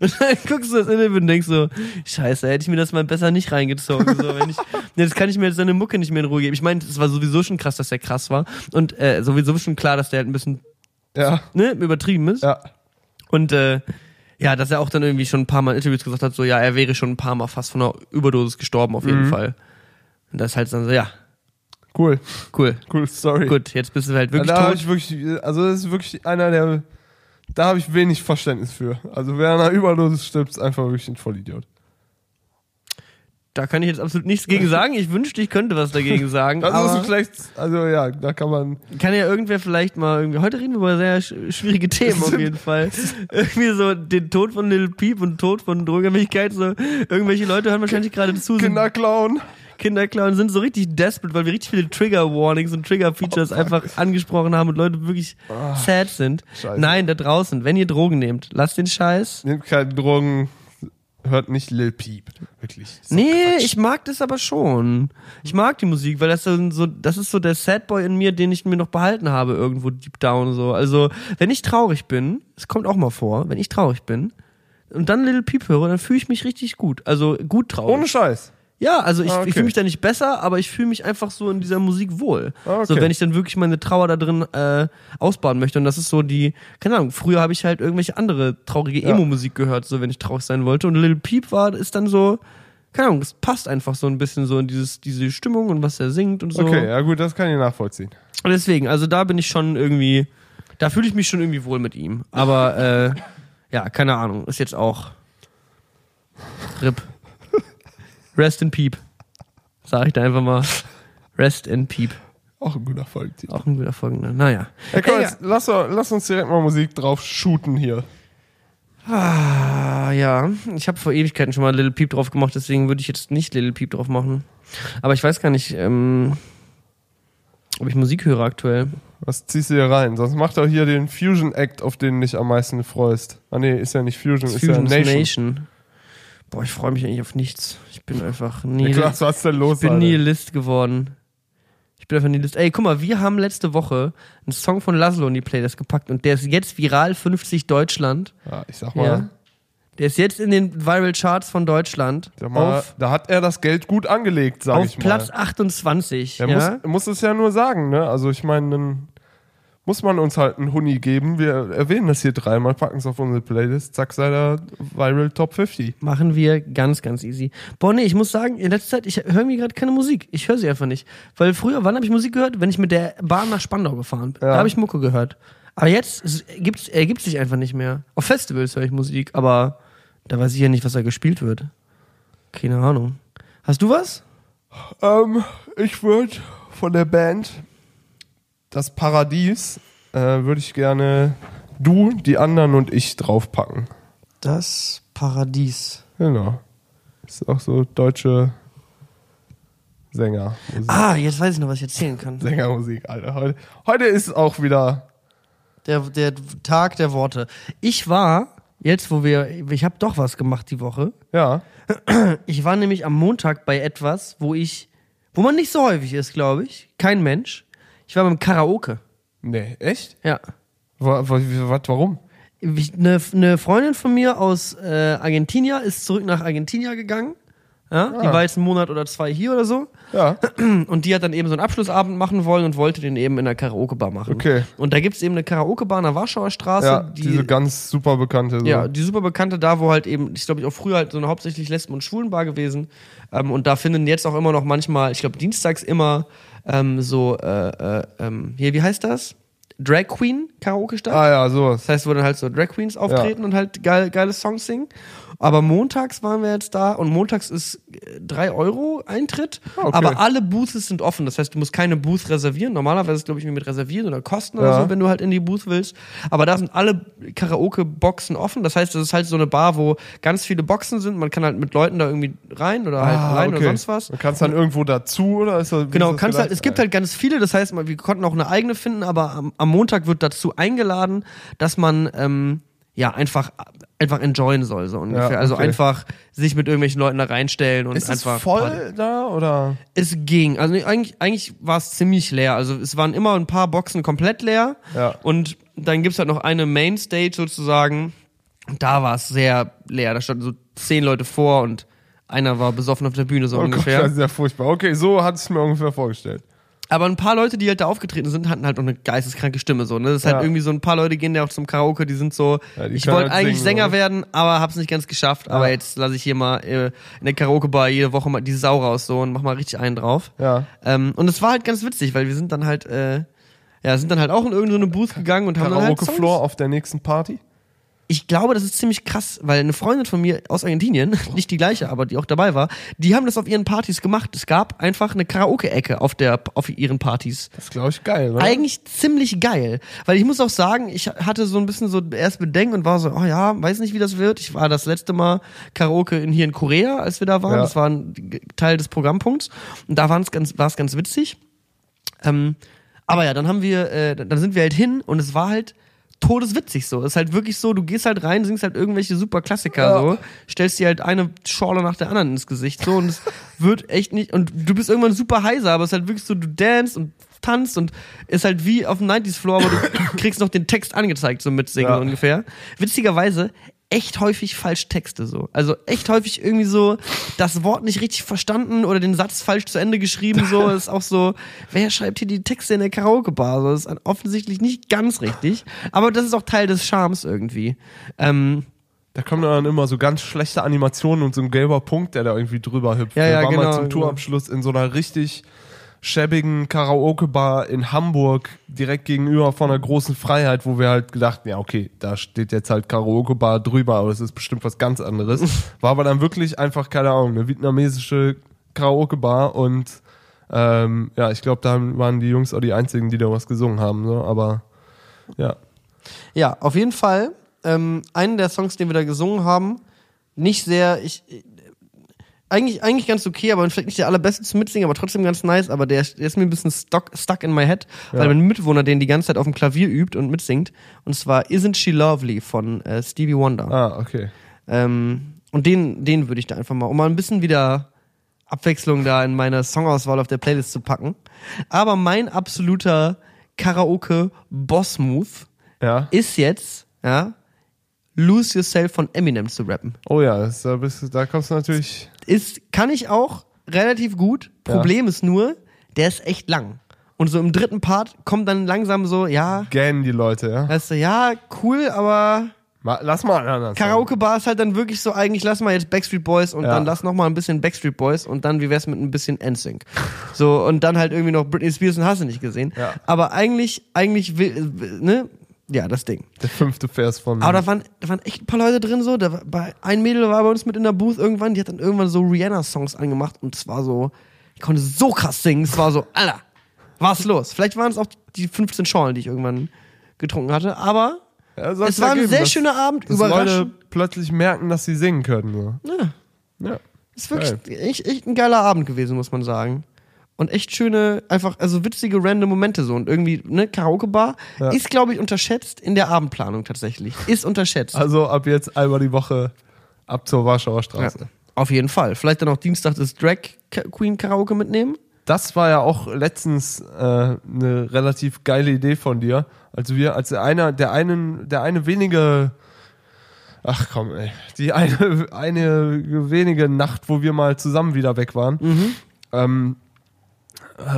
dann guckst du das Interview und denkst so, scheiße, hätte ich mir das mal besser nicht reingezogen. So, wenn ich, jetzt kann ich mir jetzt seine Mucke nicht mehr in Ruhe geben. Ich meine, es war sowieso schon krass, dass der krass war. Und äh, sowieso schon klar, dass der halt ein bisschen Ja, ne, übertrieben ist. ja. Und äh, ja, dass er auch dann irgendwie schon ein paar Mal in Interviews gesagt hat, so ja, er wäre schon ein paar Mal fast von einer Überdosis gestorben, auf jeden Mhm. Fall. Und das ist halt dann so, ja, Cool. cool. Cool Story. Gut, jetzt bist du halt wirklich da habe tot. ich wirklich, also das ist wirklich einer der, da habe ich wenig Verständnis für. Also wer an einer Überdosis stirbt, ist einfach wirklich ein Vollidiot. Da kann ich jetzt absolut nichts gegen sagen. Ich wünschte, ich könnte was dagegen sagen. Das aber ist vielleicht, also ja, da kann man, kann ja irgendwer vielleicht mal irgendwie. Heute reden wir über sehr sch schwierige Themen auf jeden Fall. Irgendwie so den Tod von Lil Peep und Tod von Drogenabhängigkeit. So irgendwelche Leute hören wahrscheinlich gerade zu. sind Kinderclown sind so richtig desperate, weil wir richtig viele Trigger Warnings und Trigger Features einfach angesprochen haben und Leute wirklich sad sind. Scheiße. Nein, da draußen, wenn ihr Drogen nehmt, lasst den Scheiß. Nehmt keine Drogen, hört nicht Lil Peep. Wirklich. So Nee, Quatsch. ich mag das aber schon. Ich mag die Musik, weil das so, das ist so der Sad Boy in mir, den ich mir noch behalten habe irgendwo deep down so. Also, wenn ich traurig bin, es kommt auch mal vor, wenn ich traurig bin und dann Little Peep höre, dann fühle ich mich richtig gut. Also, gut traurig. Ohne Scheiß. Ja, also ich, Ah, okay. ich fühle mich da nicht besser, aber ich fühle mich einfach so in dieser Musik wohl. Ah, okay. So, wenn ich dann wirklich meine Trauer da drin äh, ausbauen möchte. Und das ist so die, keine Ahnung, früher habe ich halt irgendwelche andere traurige Ja. Emo-Musik gehört, so wenn ich traurig sein wollte. Und Little Peep war, ist dann so, keine Ahnung, es passt einfach so ein bisschen so in dieses, diese Stimmung und was er singt und so. Okay, ja gut, das kann ich nachvollziehen. Und deswegen, also da bin ich schon irgendwie, da fühle ich mich schon irgendwie wohl mit ihm. Aber äh, ja, keine Ahnung, ist jetzt auch RIP. Rest in Peep. Sag ich da einfach mal. Rest in Peep. Auch ein guter Folgtitel. Auch ein guter Folgender. Naja. Hey, Ey, jetzt, lass, lass uns direkt mal Musik drauf shooten hier. Ah, ja. Ich habe vor Ewigkeiten schon mal Little Peep drauf gemacht, deswegen würde ich jetzt nicht Little Peep drauf machen. Aber ich weiß gar nicht, ähm, ob ich Musik höre aktuell. Was ziehst du hier rein? Sonst mach doch hier den Fusion Act, auf den du dich am meisten freust. Ah nee, ist ja nicht Fusion, ist Fusion ja Nation. Nation. Boah, ich freue mich eigentlich auf nichts. Ich bin einfach nie. Niklas, was ist denn los? Ich bin Alter? Nihilist geworden. Ich bin einfach Nihilist. Ey, guck mal, wir haben letzte Woche einen Song von Laszlo in die Playlist gepackt und der ist jetzt viral 50 Deutschland. Ja, ich sag mal, Ja. Der ist jetzt in den Viral Charts von Deutschland mal auf, da hat er das Geld gut angelegt, sag auf ich mal. Platz 28. Er ja? muss, muss es ja nur sagen, ne? Also ich meine, dann muss man uns halt einen Huni geben. Wir erwähnen das hier dreimal, packen es auf unsere Playlist, zack, sei der Viral Top 50. Machen wir ganz, ganz easy. Boah, nee, ich muss sagen, in letzter Zeit, ich höre mir gerade keine Musik. Ich höre sie einfach nicht. Weil früher, wann habe ich Musik gehört? Wenn ich mit der Bahn nach Spandau gefahren bin. Ja. Da habe ich Mucke gehört. Aber jetzt ergibt sich einfach nicht mehr. Auf Festivals höre ich Musik, aber da weiß ich ja nicht, was da gespielt wird. Keine Ahnung. Hast du was? Ähm, ich würde von der Band Das Paradies, äh, würde ich gerne du, die anderen und ich draufpacken. Das Paradies. Genau. Ist auch so deutsche Sänger. Ah, jetzt weiß ich noch, was ich erzählen kann. Sängermusik, Alter. Heute, heute ist auch wieder. Der, der Tag der Worte. Ich war, jetzt wo wir, ich habe doch was gemacht die Woche. Ja. Ich war nämlich am Montag bei etwas, wo ich, wo man nicht so häufig ist, glaube ich. Kein Mensch. Ich war beim Karaoke. Nee, echt? Ja. Wa- wa- warum? Ich- Eine, eine Freundin von mir aus äh, Argentinien ist zurück nach Argentinien gegangen. Ja, Die Ah. war jetzt einen Monat oder zwei hier oder so. Ja. Und die hat dann eben so einen Abschlussabend machen wollen und wollte den eben in einer Karaoke-Bar machen. Okay. Und da gibt's eben eine Karaoke-Bar in der Warschauer Straße. ja, die, diese ganz super bekannte. So. Ja, die super bekannte da, wo halt eben, ich glaube, auch früher halt so eine hauptsächlich Lesben- und Schwulenbar gewesen. Ähm, und da finden jetzt auch immer noch manchmal, ich glaube, dienstags immer ähm, so, äh, äh, ähm, hier, wie heißt das? Drag Queen Karaoke statt. Ah ja, sowas. Das heißt, wo dann halt so Drag Queens auftreten und halt geil, geile Songs singen. Aber montags waren wir jetzt da und montags ist 3 Euro Eintritt, Ah, okay. aber alle Booths sind offen. Das heißt, du musst keine Booth reservieren. Normalerweise ist es, glaube ich, mit reservieren oder Kosten oder Ja. so, wenn du halt in die Booth willst. Aber da sind alle Karaoke-Boxen offen. Das heißt, das ist halt so eine Bar, wo ganz viele Boxen sind. Man kann halt mit Leuten da irgendwie rein oder halt Ah, rein okay. oder sonst was. Du kannst dann irgendwo dazu oder ist das, Genau, ist das kannst halt, es gibt halt ganz viele, das heißt, wir konnten auch eine eigene finden, aber am, am Montag wird dazu eingeladen, dass man ähm, ja einfach einfach enjoyen soll, so ungefähr. Ja, Also okay. einfach sich mit irgendwelchen Leuten da reinstellen und Ist es einfach. voll Party. da oder? Es ging. Also eigentlich, eigentlich war es ziemlich leer. Also es waren immer ein paar Boxen komplett leer. Ja. Und dann gibt's halt noch eine Mainstage sozusagen. Und da war es sehr leer. Da standen so zehn Leute vor und einer war besoffen auf der Bühne, so Oh Gott, ungefähr. das ist ja furchtbar. Okay, so hat es mir ungefähr vorgestellt. Aber ein paar Leute, die halt da aufgetreten sind, hatten halt auch eine geisteskranke Stimme so. Ne? Das ist halt Ja. irgendwie so ein paar Leute gehen ja auch zum Karaoke, die sind so, Ja, die ich wollte halt eigentlich singen, Sänger oder? werden, aber hab's nicht ganz geschafft. Aber jetzt lasse ich hier mal äh, in der Karaoke-Bar jede Woche mal die Sau raus so und mach mal richtig einen drauf. Ja. Ähm, und es war halt ganz witzig, weil wir sind dann halt, äh, ja, sind dann halt auch in irgendeine Booth gegangen und haben dann halt Karaoke-Floor Songs. auf der nächsten Party? Ich glaube, das ist ziemlich krass, weil eine Freundin von mir aus Argentinien, nicht die gleiche, aber die auch dabei war, die haben das auf ihren Partys gemacht. Es gab einfach eine Karaoke-Ecke auf der, auf ihren Partys. Das ist, glaube ich, geil, oder? Eigentlich ziemlich geil. Weil ich muss auch sagen, ich hatte so ein bisschen so erst Bedenken und war so, oh ja, weiß nicht, wie das wird. Ich war das letzte Mal Karaoke in, hier in Korea, als wir da waren. Ja. Das war ein Teil des Programmpunkts. Und da war es ganz, war's ganz witzig. Ähm, aber ja, dann haben wir, äh, dann sind wir halt hin und es war halt todeswitzig so. Es ist halt wirklich so, du gehst halt rein, singst halt irgendwelche super Klassiker Ja. so, stellst dir halt eine Schorle nach der anderen ins Gesicht so und es wird echt nicht und du bist irgendwann super heiser, aber es ist halt wirklich so, du dance und tanzt und ist halt wie auf dem 90s Floor, aber du kriegst noch den Text angezeigt so mitsingen Ja. ungefähr. Witzigerweise echt häufig falsch Texte so. Also echt häufig irgendwie so das Wort nicht richtig verstanden oder den Satz falsch zu Ende geschrieben so. Das ist auch so, wer schreibt hier die Texte in der Karaoke-Bar? So, das ist offensichtlich nicht ganz richtig. Aber das ist auch Teil des Charmes irgendwie. Ähm, Da kommen dann immer so ganz schlechte Animationen und so ein gelber Punkt, der da irgendwie drüber hüpft. Ja, Wir ja, waren genau, mal zum genau. Tourabschluss in so einer richtig schäbigen Karaoke-Bar in Hamburg direkt gegenüber von einer großen Freiheit, wo wir halt gedacht, ja okay, da steht jetzt halt Karaoke-Bar drüber, aber es ist bestimmt was ganz anderes. War aber dann wirklich einfach, keine Ahnung, eine vietnamesische Karaoke-Bar und ähm, ja, ich glaube, da waren die Jungs auch die einzigen, die da was gesungen haben, so, aber ja. Ja, auf jeden Fall. Ähm, einen der Songs, den wir da gesungen haben, nicht sehr, ich, eigentlich, eigentlich ganz okay, aber vielleicht nicht der allerbeste zum Mitsingen, aber trotzdem ganz nice, aber der, der ist mir ein bisschen stuck, stuck in my head, Ja. weil mein Mitwohner den die ganze Zeit auf dem Klavier übt und mitsingt. Und zwar Isn't She Lovely von äh, Stevie Wonder. Ah, okay. Ähm, und den, den würde ich da einfach mal, um mal ein bisschen wieder Abwechslung da in meine Songauswahl auf der Playlist zu packen. Aber mein absoluter Karaoke-Boss-Move Ja. ist jetzt, ja, Lose Yourself von Eminem zu rappen. Oh ja, das, da, bist, da kommst du natürlich. Ist, kann ich auch relativ gut. Ja. Problem ist nur, der ist echt lang. Und so im dritten Part kommt dann langsam so, ja, Gähnen die Leute, ja. weißt du, ja, cool, aber lass mal Song. Karaoke-Bar ist halt dann wirklich so, eigentlich lass mal jetzt Backstreet Boys und Ja. dann lass noch mal ein bisschen Backstreet Boys und dann, wie wär's mit ein bisschen NSYNC? So, und dann halt irgendwie noch Britney Spears und hast du nicht gesehen. Ja. Aber eigentlich, eigentlich will, ne? Ja, das Ding. Der fünfte Vers von. Aber da waren, da waren echt ein paar Leute drin so. Da war, bei, ein Mädel war bei uns mit in der Booth irgendwann, die hat dann irgendwann so Rihanna-Songs angemacht und es war so, ich konnte so krass singen. Es war so, Alter, was los? Vielleicht waren es auch die 15 Schorlen, die ich irgendwann getrunken hatte, aber Ja, es war ein sehr dass- schöner Abend, dass Leute plötzlich merken, dass sie singen können. So. Ja, Ja. ist wirklich echt, echt ein geiler Abend gewesen, muss man sagen. Und echt schöne, einfach, also witzige, random Momente so. Und irgendwie, ne, Karaoke-Bar Ja. ist, glaube ich, unterschätzt in der Abendplanung tatsächlich. Ist unterschätzt. Also ab jetzt einmal die Woche ab zur Warschauer Straße. Ja, auf jeden Fall. Vielleicht dann auch Dienstag das Drag Queen Karaoke mitnehmen. Das war ja auch letztens äh, eine relativ geile Idee von dir. Also wir, als der einer, der einen, der eine wenige, ach komm, ey, die eine, eine wenige Nacht, wo wir mal zusammen wieder weg waren, ähm, äh,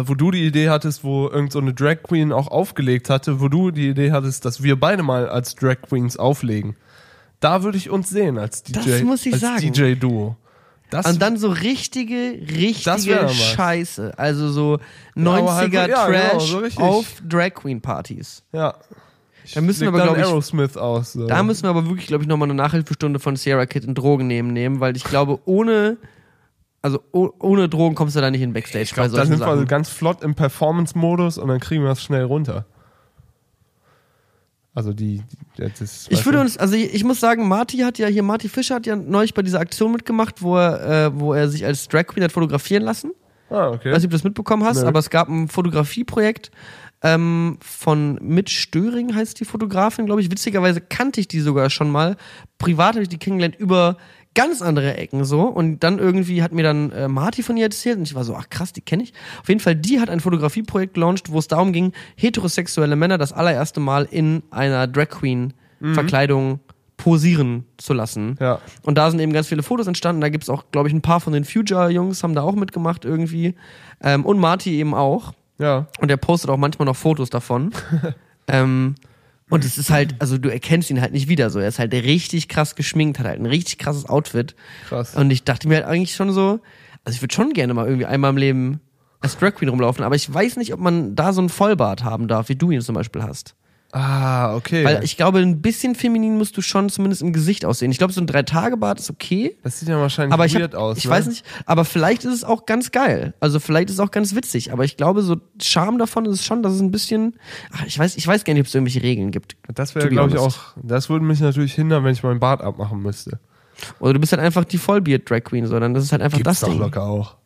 wo du die Idee hattest, wo irgend so eine Drag Queen auch aufgelegt hatte, wo du die Idee hattest, dass wir beide mal als Drag Queens auflegen. Da würde ich uns sehen als DJ, Das muss ich als sagen. DJ Duo. Das Und dann so richtige, richtige. Scheiße. Also so aber halt 90er so- ja, genau, Trash so richtig. auf Drag Queen Partys. ja. Da müssen wir aber, glaube ich, Aerosmith aus. So. da müssen wir aber wirklich, glaube ich, nochmal eine Nachhilfestunde von Sierra Kid und Drogen nehmen, nehmen, weil ich glaube, ohne, also oh, ohne Drogen kommst du da nicht in Backstage ich glaube, bei da sind wir Sachen. ganz flott im Performance-Modus und dann kriegen wir das schnell runter. Also die, die das ist, Ich würde uns, also ich, muss sagen, Marty hat ja hier, Marty Fischer hat ja neulich bei dieser Aktion mitgemacht, wo er, äh, wo er sich als Drag Queen hat fotografieren lassen. Ah, okay. Ich weiß nicht, ob du das mitbekommen hast, Nö. aber es gab ein Fotografieprojekt ähm, von Mitch Störing, heißt die Fotografin, glaube ich. Witzigerweise kannte ich die sogar schon mal. Privat habe ich die kennengelernt über ganz andere Ecken so. Und dann irgendwie hat mir dann äh, Marty von ihr erzählt und ich war so, ach krass, die kenne ich. Auf jeden Fall, die hat ein Fotografieprojekt gelauncht, wo es darum ging, heterosexuelle Männer das allererste Mal in einer Drag Queen Verkleidung posieren zu lassen. Ja. Und da sind eben ganz viele Fotos entstanden. Da gibt es auch, glaube ich, ein paar von den Future-Jungs haben da auch mitgemacht irgendwie. Ähm, und Marty eben auch. Ja. Und er postet auch manchmal noch Fotos davon. ähm, und es ist halt, also du erkennst ihn halt nicht wieder so. Er ist halt richtig krass geschminkt, hat halt ein richtig krasses Outfit. Krass. Und ich dachte mir halt eigentlich schon so, also ich würde schon gerne mal irgendwie einmal im Leben als Drag Queen rumlaufen, aber ich weiß nicht, ob man da so einen Vollbart haben darf, wie du ihn zum Beispiel hast. Ah, okay. Weil ich glaube, ein bisschen feminin musst du schon zumindest im Gesicht aussehen. Ich glaube, so ein Drei-Tage-Bart ist okay. das sieht ja wahrscheinlich Aber ich, weird hab, aus. ich ne? weiß nicht, aber vielleicht ist es auch ganz geil. Also vielleicht ist es auch ganz witzig. Aber ich glaube, so Charme davon ist es schon, dass es ein bisschen. Ach, ich weiß, ich weiß gar nicht, ob es irgendwelche Regeln gibt. Das wäre, be glaube ich, auch. Das würde mich natürlich hindern, wenn ich meinen Bart abmachen müsste. Oder du bist halt einfach die Vollbeard-Drag Queen, sondern das ist halt einfach Gibt's das doch Ding. locker auch.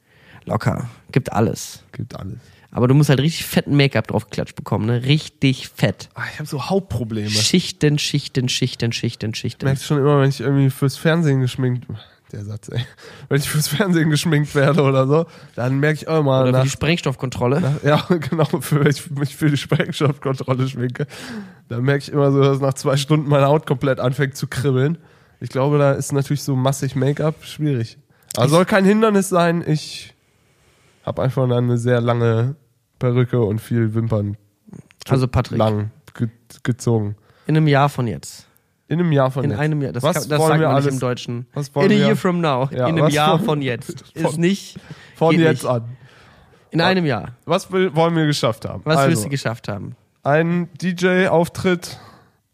Locker. Gibt alles. Gibt alles. Aber du musst halt richtig fetten Make-up draufgeklatscht bekommen, ne? Richtig fett. Ah, ich habe so Hautprobleme. Schichten, Schichten, Schichten, Schichten, Ich Schichten. merke schon immer, wenn ich irgendwie fürs Fernsehen geschminkt. Der Satz, ey. Wenn ich fürs Fernsehen geschminkt werde oder so, dann merke ich auch immer Oder für nach, die Sprengstoffkontrolle. nach, ja, genau, für, wenn ich mich für die Sprengstoffkontrolle schminke, dann merke ich immer so, dass nach zwei Stunden meine Haut komplett anfängt zu kribbeln. Ich glaube, da ist natürlich so massig Make-up schwierig. Aber soll kein Hindernis sein. Ich habe einfach eine sehr lange Perücke und viel Wimpern Also Patrick, lang ge gezogen. in einem Jahr von jetzt. In einem Jahr von In jetzt. einem Jahr. Das, Was kann, das wollen sagt wir man nicht alles- im Deutschen. was In a wir- year from now. Ja, in einem was Jahr wollen- von jetzt. von- Ist nicht. Von jetzt nicht. an. In einem Jahr. Was will, wollen wir geschafft haben? Was also, willst du geschafft haben? ein DJ-Auftritt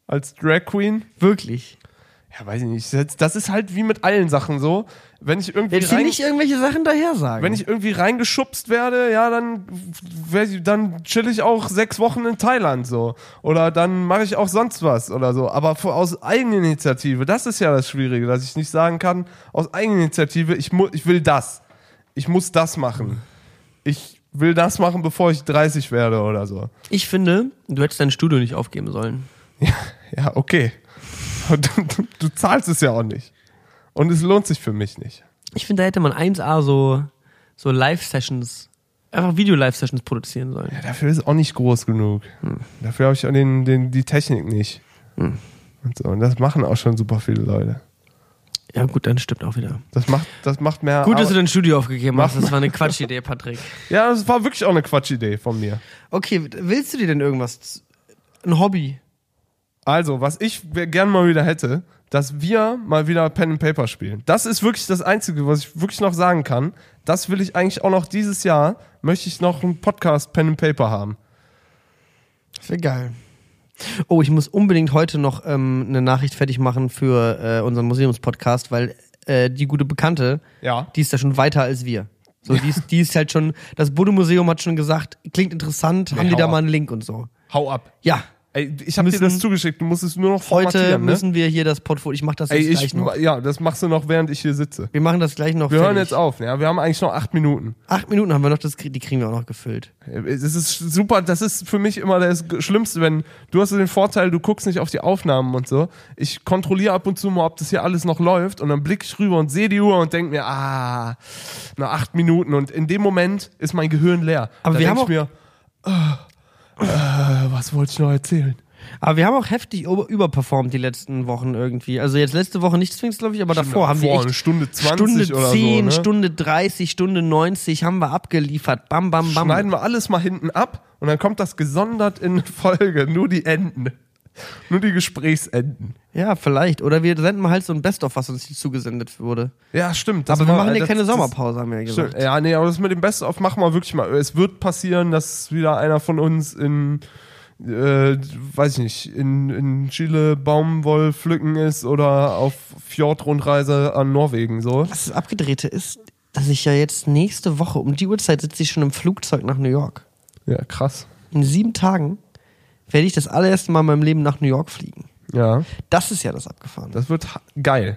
als Drag Queen. Wirklich. Ja, weiß ich nicht. Das ist halt wie mit allen Sachen so. Wenn ich irgendwie Jetzt rein, nicht irgendwelche Sachen daher sagen. wenn ich irgendwie reingeschubst werde, ja, dann, dann chill ich auch sechs Wochen in Thailand so. Oder dann mache ich auch sonst was oder so. Aber aus Eigeninitiative, das ist ja das Schwierige, dass ich nicht sagen kann, aus Eigeninitiative, ich, mu ich will das. Ich muss das machen. Ich will das machen, bevor ich 30 werde oder so. ich finde, du hättest dein Studio nicht aufgeben sollen. Ja, okay. Und Du, du, du zahlst es ja auch nicht. Und es lohnt sich für mich nicht. Ich finde, da hätte man 1A so, so Live-Sessions, einfach Video-Live-Sessions produzieren sollen. Ja, dafür ist es auch nicht groß genug. Dafür habe ich auch den, den, die Technik nicht. Und, so. und das machen auch schon super viele Leute. Ja, gut, dann stimmt auch wieder. Das macht, das macht mehr. Gut, dass du dein Studio aufgegeben hast. Das war eine Quatschidee, Patrick. ja, das war wirklich auch eine Quatschidee von mir. Okay, willst du dir denn irgendwas, ein Hobby? Also, was ich gern mal wieder hätte, dass wir mal wieder Pen and Paper spielen. Das ist wirklich das Einzige, was ich wirklich noch sagen kann. Das will ich eigentlich auch noch dieses Jahr, möchte ich noch einen Podcast Pen and Paper haben. Das wäre geil. Oh, ich muss unbedingt heute noch ähm, eine Nachricht fertig machen für äh, unseren Museumspodcast, weil äh, die gute Bekannte, Ja. die ist da schon weiter als wir. So, die, ist, die ist halt schon, das Bode-Museum hat schon gesagt, klingt interessant, haben die da ab. mal einen Link und so. Hau ab. Ja, Ey, ich habe dir das zugeschickt, du musst es nur noch heute formatieren, ne? müssen wir hier das Portfolio, ich mach das jetzt Ey, ich, gleich noch. ja, das machst du noch, während ich hier sitze. Wir machen das gleich noch Wir hören fertig. jetzt auf, ja. Wir haben eigentlich noch acht Minuten. Acht Minuten haben wir noch, das, die kriegen wir auch noch gefüllt. Es ist super, das ist für mich immer das Schlimmste, wenn du hast den Vorteil, du guckst nicht auf die Aufnahmen und so. Ich kontrolliere ab und zu mal, ob das hier alles noch läuft und dann blicke ich rüber und sehe die Uhr und denke mir, ah, noch acht Minuten und in dem Moment ist mein Gehirn leer. Aber da wir haben ich mir, ah, äh, was wollte ich noch erzählen? Aber wir haben auch heftig über- überperformt die letzten Wochen irgendwie. Also jetzt letzte Woche nicht zwingend, glaube ich, aber davor haben wir Vor, echt eine Stunde 20 Stunde oder 10, so. Ne? Stunde 30, Stunde 90 haben wir abgeliefert. Bam, bam, bam. Schneiden wir alles mal hinten ab und dann kommt das gesondert in Folge, nur die Enden. Nur die Gesprächsenden. Ja, vielleicht. Oder wir senden mal halt so ein Best-of, was uns hier zugesendet wurde. Ja, stimmt. das aber wir war- machen ja das- keine das- Sommerpause, haben wir ja gesagt. Stimmt. Ja, nee, aber das mit dem Best-of machen wir wirklich mal. Es wird passieren, dass wieder einer von uns in, äh, weiß ich nicht, in, in Chile Baumwoll pflücken ist oder auf Fjordrundreise an Norwegen, so. Was das Abgedrehte ist, dass ich ja jetzt nächste Woche um die Uhrzeit sitze ich schon im Flugzeug nach New York. Ja, krass. In sieben Tagen werde ich das allererste Mal in meinem Leben nach New York fliegen. Ja, Das ist ja das Abgefahren. das wird geil.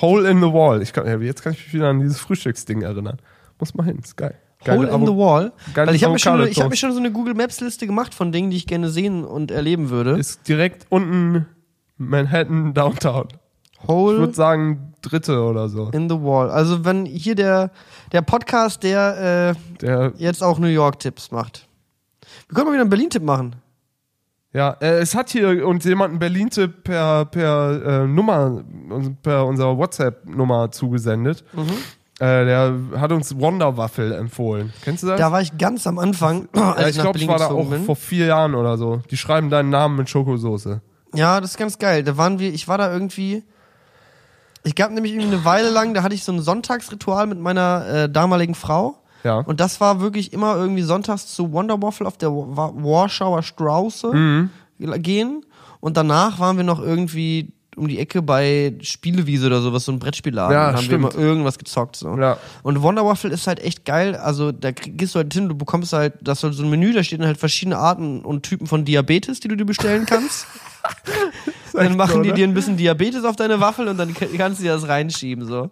Hole in the Wall. Ich kann, jetzt kann ich mich wieder an dieses Frühstücksding erinnern. Muss mal hin, ist geil. Geile Hole in Avo- the Wall. Weil ich habe mir, schon- ich hab mir schon so eine Google Maps Liste gemacht von Dingen, die ich gerne sehen und erleben würde. Ist direkt unten Manhattan Downtown. Ich Hole würde sagen dritte oder so. in the Wall. Also wenn hier der, der Podcast, der äh, Der jetzt auch New York Tipps macht. Wir können mal wieder einen Berlin-Tipp machen. Ja, äh, es hat hier uns jemand einen Berlin-Tipp per, per äh, Nummer, per unserer WhatsApp-Nummer zugesendet. Mhm. Äh, der hat uns Wonderwaffel empfohlen. Kennst du das? Da war ich ganz am Anfang, als ja, ich, glaube, ich war da auch bin. vor vier Jahren oder so. Die schreiben deinen Namen mit Schokosoße. Ja, das ist ganz geil. Da waren wir, ich war da irgendwie. Ich gab nämlich irgendwie eine Weile lang, da hatte ich so ein Sonntagsritual mit meiner äh, damaligen Frau. Ja. Und das war wirklich immer irgendwie sonntags zu Wonder Waffle auf der Wa- Warschauer Strauße Mhm. gehen. Und danach waren wir noch irgendwie um die Ecke bei Spielewiese oder sowas, so ein Brettspielladen. Ja, da haben stimmt. wir immer irgendwas gezockt. So. Ja. Und Wonder Waffle ist halt echt geil. Also da gehst du halt hin, du bekommst halt, das ist so ein Menü, da stehen halt verschiedene Arten und Typen von Diabetes, die du dir bestellen kannst. dann machen so, die ne? dir ein bisschen Diabetes auf deine Waffel und dann kannst du dir das reinschieben. So.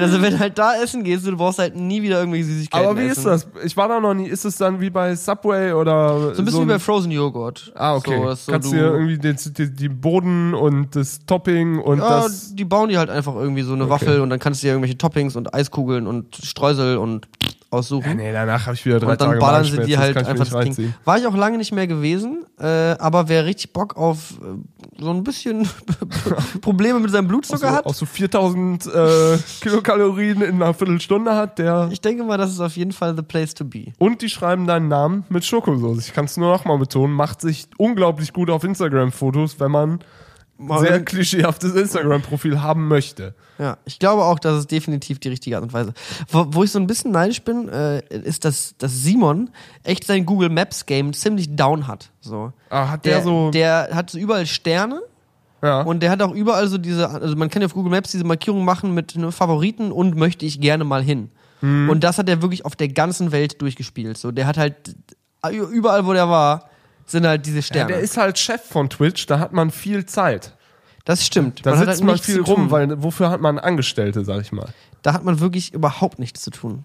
Also wenn du halt da essen gehst, du brauchst halt nie wieder irgendwelche Süßigkeiten Aber wie essen. ist das? Ich war da noch nie. Ist es dann wie bei Subway oder So ein bisschen wie bei Frozen Joghurt. Ah, okay. So, so Kannst du, dir irgendwie den, die, die Boden und das Topping und ja, das. die bauen dir halt einfach irgendwie so eine Waffel und dann kannst du dir irgendwelche Toppings und Eiskugeln und Streusel und aussuchen. Ja, nee, danach habe ich wieder drei und dann Tage ballern sie die halt einfach das Ding. War ich auch lange nicht mehr gewesen, äh, aber wer richtig Bock auf äh, so ein bisschen Probleme mit seinem Blutzucker so, hat, auch so 4000 äh, Kilokalorien in einer Viertelstunde hat, der. ich denke mal, das ist auf jeden Fall the place to be. Und die schreiben deinen Namen mit Schokosoße. Ich kann es nur noch mal betonen, macht sich unglaublich gut auf Instagram-Fotos, wenn man sehr klischeehaftes Instagram-Profil haben möchte. Ja, ich glaube auch, dass es definitiv die richtige Art und Weise. Wo, wo ich so ein bisschen neidisch bin, äh, ist, dass, dass Simon echt sein Google Maps Game ziemlich down hat. So. Ah, hat der, Der, so. der hat so überall Sterne ja. und der hat auch überall so diese, also man kann ja auf Google Maps diese Markierung machen mit ne, Favoriten und möchte ich gerne mal hin. Mhm. Und das hat er wirklich auf der ganzen Welt durchgespielt. So, der hat halt überall, wo der war, sind halt diese ja, Sterne. der ist halt Chef von Twitch, da hat man viel Zeit. das stimmt. Da Man hat sitzt halt man viel rum, weil wofür hat man Angestellte, sag ich mal. Da hat man wirklich überhaupt nichts zu tun.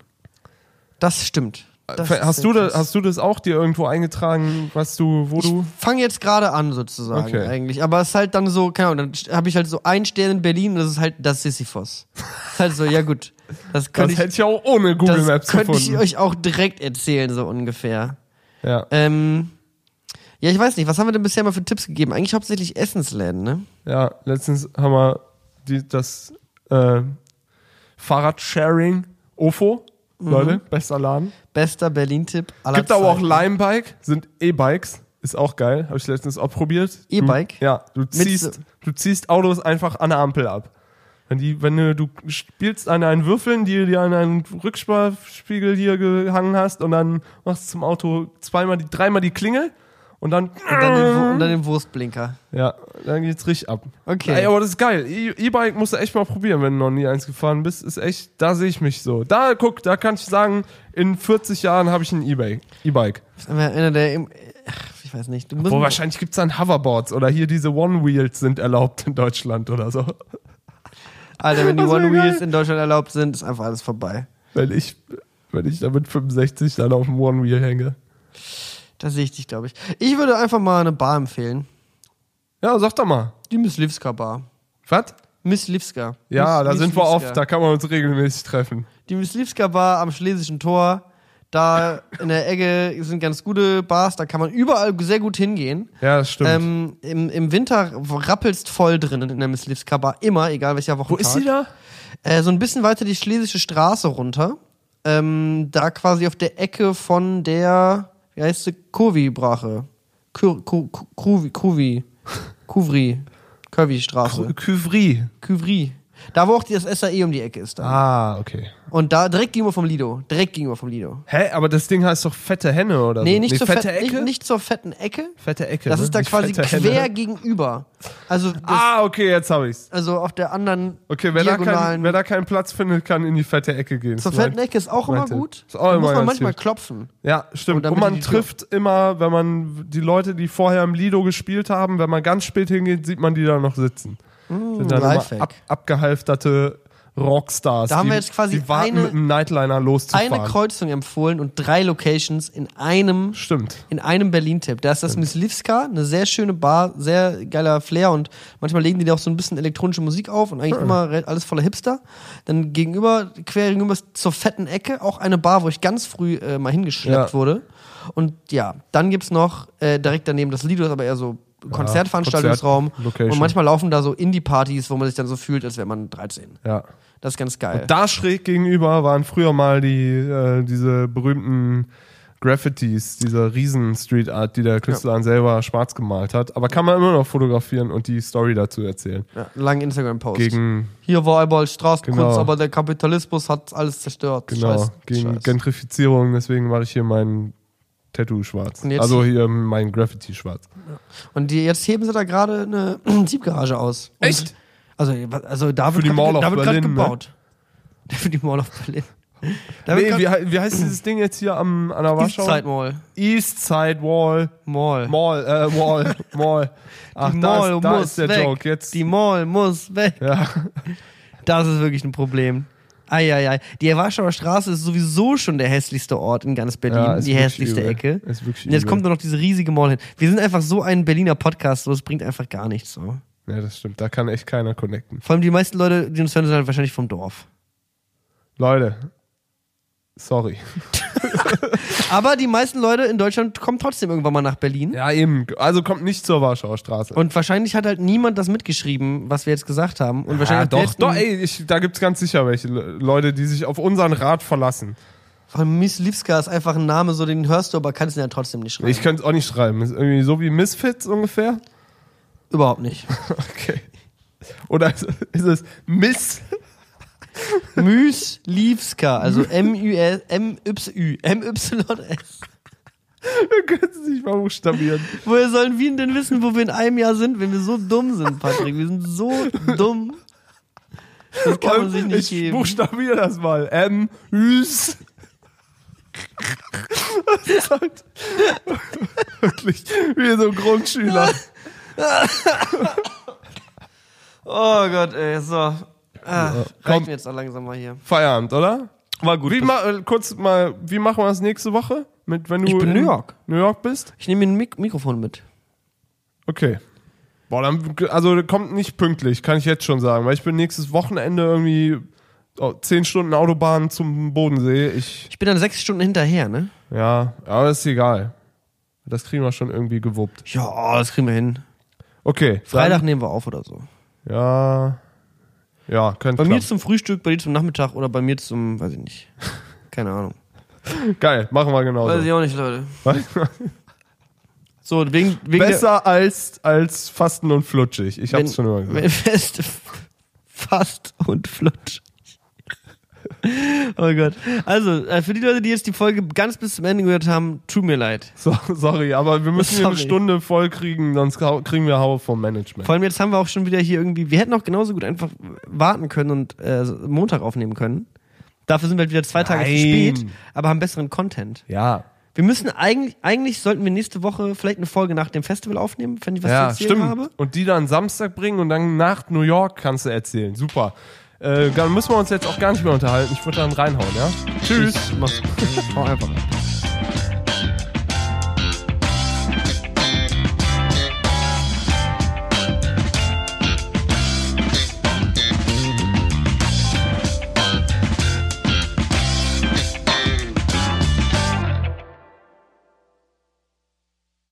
Das stimmt. Das hast, du das, hast du das auch dir irgendwo eingetragen, was du, wo du. Ich fange jetzt gerade an sozusagen Okay. eigentlich, aber es ist halt dann so, keine Ahnung, dann habe ich halt so einen Stern in Berlin und das ist halt das Sisyphos. Das ist halt so, ja gut, das Das könnte hätte ich, ich auch ohne Google das Maps könnte ich gefunden. euch auch direkt erzählen so ungefähr. ja. Ähm, ja, ich weiß nicht, was haben wir denn bisher mal für Tipps gegeben? Eigentlich hauptsächlich Essensläden, ne? ja, letztens haben wir die, das äh, Fahrradsharing OFO. Mhm. Leute, bester Laden. Bester Berlin-Tipp aller Gibt aber auch Zeiten. Limebike, sind E-Bikes. Ist auch geil, habe ich letztens auch probiert. E-Bike? Ja, du ziehst, du ziehst Autos einfach an der Ampel ab. Wenn, die, wenn du, du spielst an einen Würfeln, die du dir an einen Rückspiegel hier gehangen hast und dann machst du zum Auto zweimal, die, dreimal die Klingel und dann, Und dann, den, und dann den Wurstblinker. ja, dann geht's richtig ab. Okay. Ey, aber das ist geil. E- E-Bike musst du echt mal probieren, wenn du noch nie eins gefahren bist. Ist echt, da sehe ich mich so. Da, guck, da kann ich sagen, in 40 Jahren habe ich ein E-Bike. E-Bike. Einer der, ich weiß nicht, du Wo wahrscheinlich gibt's dann Hoverboards oder hier diese One-Wheels sind erlaubt in Deutschland oder so. Alter, wenn die Das wär One Wheels geil. in Deutschland erlaubt sind, ist einfach alles vorbei. Wenn ich, wenn ich da mit 65 dann auf dem One-Wheel hänge. Da sehe ich dich, glaube ich. Ich würde einfach mal eine Bar empfehlen. Ja, sag doch mal. Die Myslivska Bar. Was? Myslivska. Ja, Mys- da sind wir Myslivska. oft, da kann man uns regelmäßig treffen. Die Myslivska Bar am Schlesischen Tor. Da in der Ecke sind ganz gute Bars, da kann man überall sehr gut hingehen. Ja, das stimmt. Ähm, im, Im Winter rappelst voll drinnen in der Myslivska Bar, immer, egal welcher Wochentag. Wo ist die da? Äh, so ein bisschen weiter die Schlesische Straße runter. Ähm, da quasi auf der Ecke von der, wie heißt sie, Ku- Kuvi, Kuvri, Curvy-Straße. Küvri. Kuvri. Da, wo auch das SAE um die Ecke ist. Da. Ah, okay. Und da direkt gegenüber vom Lido. Direkt gegenüber vom Lido. Hä, aber das Ding heißt doch fette Henne oder Nee, so. nicht, zur fette fett, Ecke. nicht, nicht zur fetten Ecke. fette Ecke. Das ne? ist da Nicht quasi quer Henne. gegenüber. Also, das, Ah, okay, jetzt hab ich's. also auf der anderen Okay, wer da, kein, diagonalen. wer da keinen Platz findet, kann in die fette Ecke gehen. zur fetten Ecke ist auch immer meinte. gut. Ist auch Da immer muss man manchmal gut. klopfen. Ja, stimmt. Und Und man trifft immer, wenn man die Leute, die vorher im Lido gespielt haben, wenn man ganz spät hingeht, sieht man die da noch sitzen. Sind dann immer ab, abgehalfterte Rockstars. Da haben die, wir jetzt quasi die warten eine- mit einem Nightliner loszufahren. Eine Kreuzung empfohlen und drei Locations in einem Stimmt. in einem Berlin-Tipp. Da ist das Myslivska, eine sehr schöne Bar, sehr geiler Flair und manchmal legen die da auch so ein bisschen elektronische Musik auf und eigentlich immer re- alles voller Hipster. Dann gegenüber, quer gegenüber zur fetten Ecke auch eine Bar, wo ich ganz früh äh, mal hingeschleppt Ja. wurde. Und ja, dann gibt's noch äh, direkt daneben das Lido, ist aber eher so Konzertveranstaltungsraum. Konzert-Location. und manchmal laufen da so Indie-Partys, wo man sich dann so fühlt, als wäre man 13. Ja. Das ist ganz geil. Da schräg gegenüber waren früher mal die, äh, diese berühmten Graffitis, dieser riesen Street Art, die der Künstler dann selber schwarz gemalt hat. Aber kann man immer noch fotografieren und die Story dazu erzählen. ja, langen Instagram-Post. Gegen, Hier war einmal Straßenkunst, Genau. aber der Kapitalismus hat alles zerstört. genau, Scheiß, gegen Scheiß. Gentrifizierung, deswegen mache ich hier mein Tattoo schwarz. Also hier mein Graffiti schwarz. Und die, jetzt heben sie da gerade eine Siebgarage aus. Und Echt? Also, also da Für wird die Mall of da Berlin, ne? Für die Mall of Berlin. Da Nee, wie, wie heißt dieses Ding jetzt hier am, an der Warschau? Eastside Mall. East Side Wall. Mall. Mall, äh, Wall, Mall. Ach, die da Mall ist, da muss ist der weg. Joke. Jetzt, Die Mall muss weg. ja. Das ist wirklich ein Problem. Eieiei. Die Warschauer Straße ist sowieso schon der hässlichste Ort in ganz Berlin. Ja, die hässlichste übel. Ecke. Ist wirklich Und jetzt kommt nur noch diese riesige Mall hin. Wir sind einfach so ein Berliner Podcast, so es bringt einfach gar nichts so. Ja, das stimmt. Da kann echt keiner connecten. Vor allem die meisten Leute, die uns hören, sind halt wahrscheinlich vom Dorf. Leute, sorry. Aber die meisten Leute in Deutschland kommen trotzdem irgendwann mal nach Berlin. Ja, eben. Also kommt nicht zur Warschauer Straße. Und wahrscheinlich hat halt niemand das mitgeschrieben, was wir jetzt gesagt haben. Und ja, wahrscheinlich doch, doch, ey, ich, da gibt's ganz sicher welche Le- Leute, die sich auf unseren Rat verlassen. Allem Miss Livska ist einfach ein Name, so den hörst du, aber kannst ihn ja trotzdem nicht schreiben. Ich könnte es auch nicht schreiben. Ist irgendwie so wie Misfits ungefähr. Überhaupt nicht. Okay. Oder ist es Miss? Müslivska, also M-Y-S, M-Y, M-Y-S. Wir können es nicht mal buchstabieren. Woher sollen wir denn wissen, wo wir in einem Jahr sind, wenn wir so dumm sind, Patrick? Wir sind so dumm. Das kann man sich nicht ich geben. buchstabiere das mal. M, Üs. Das ist halt wirklich wie so ein Grundschüler. Oh Gott, ey, so. Ah, komm. reicht mir jetzt auch langsam mal hier. Feierabend, oder? War gut. Wie ma äh, kurz mal, wie machen wir das nächste Woche? Mit, wenn du Ich bin in New York. New York bist? Ich nehme mir ein Mik Mikrofon mit. Okay. Boah, dann, also kommt nicht pünktlich, kann ich jetzt schon sagen, weil ich bin nächstes Wochenende irgendwie oh, zehn Stunden Autobahn zum Bodensee. Ich, Ich bin dann sechs Stunden hinterher, ne? ja, aber das ist egal. Das kriegen wir schon irgendwie gewuppt. Ja, das kriegen wir hin. Okay. Freitag nehmen wir auf oder so. Dann, ja. Ja, könnte Bei mir klappen. zum Frühstück, bei dir zum Nachmittag oder bei mir zum, weiß ich nicht. Keine Ahnung. Geil, machen wir genauso. Weiß ich auch nicht, Leute. So, wegen, wegen Besser als, als Fasten und Flutschig. Ich hab's schon immer gesagt. wenn, fest, fast und flutsch. oh Gott. Also, äh, für die Leute, die jetzt die Folge ganz bis zum Ende gehört haben, tut mir leid. So, sorry, aber wir müssen hier eine. Stunde voll kriegen, sonst kriegen wir Hau vom Management. Vor allem jetzt haben wir auch schon wieder hier irgendwie, wir hätten auch genauso gut einfach warten können und äh, Montag aufnehmen können. Dafür sind wir halt wieder zwei Tage zu Nein. spät, aber haben besseren Content. Ja. Wir müssen eigentlich, eigentlich sollten wir nächste Woche vielleicht eine Folge nach dem Festival aufnehmen, wenn ich was Ja, zu erzählen stimmt. habe. Und die dann Samstag bringen und dann nach New York kannst du erzählen. Super. Äh, dann müssen wir uns jetzt auch gar nicht mehr unterhalten. Ich würde dann reinhauen, ja? Tschüss. Mach's. Hau einfach.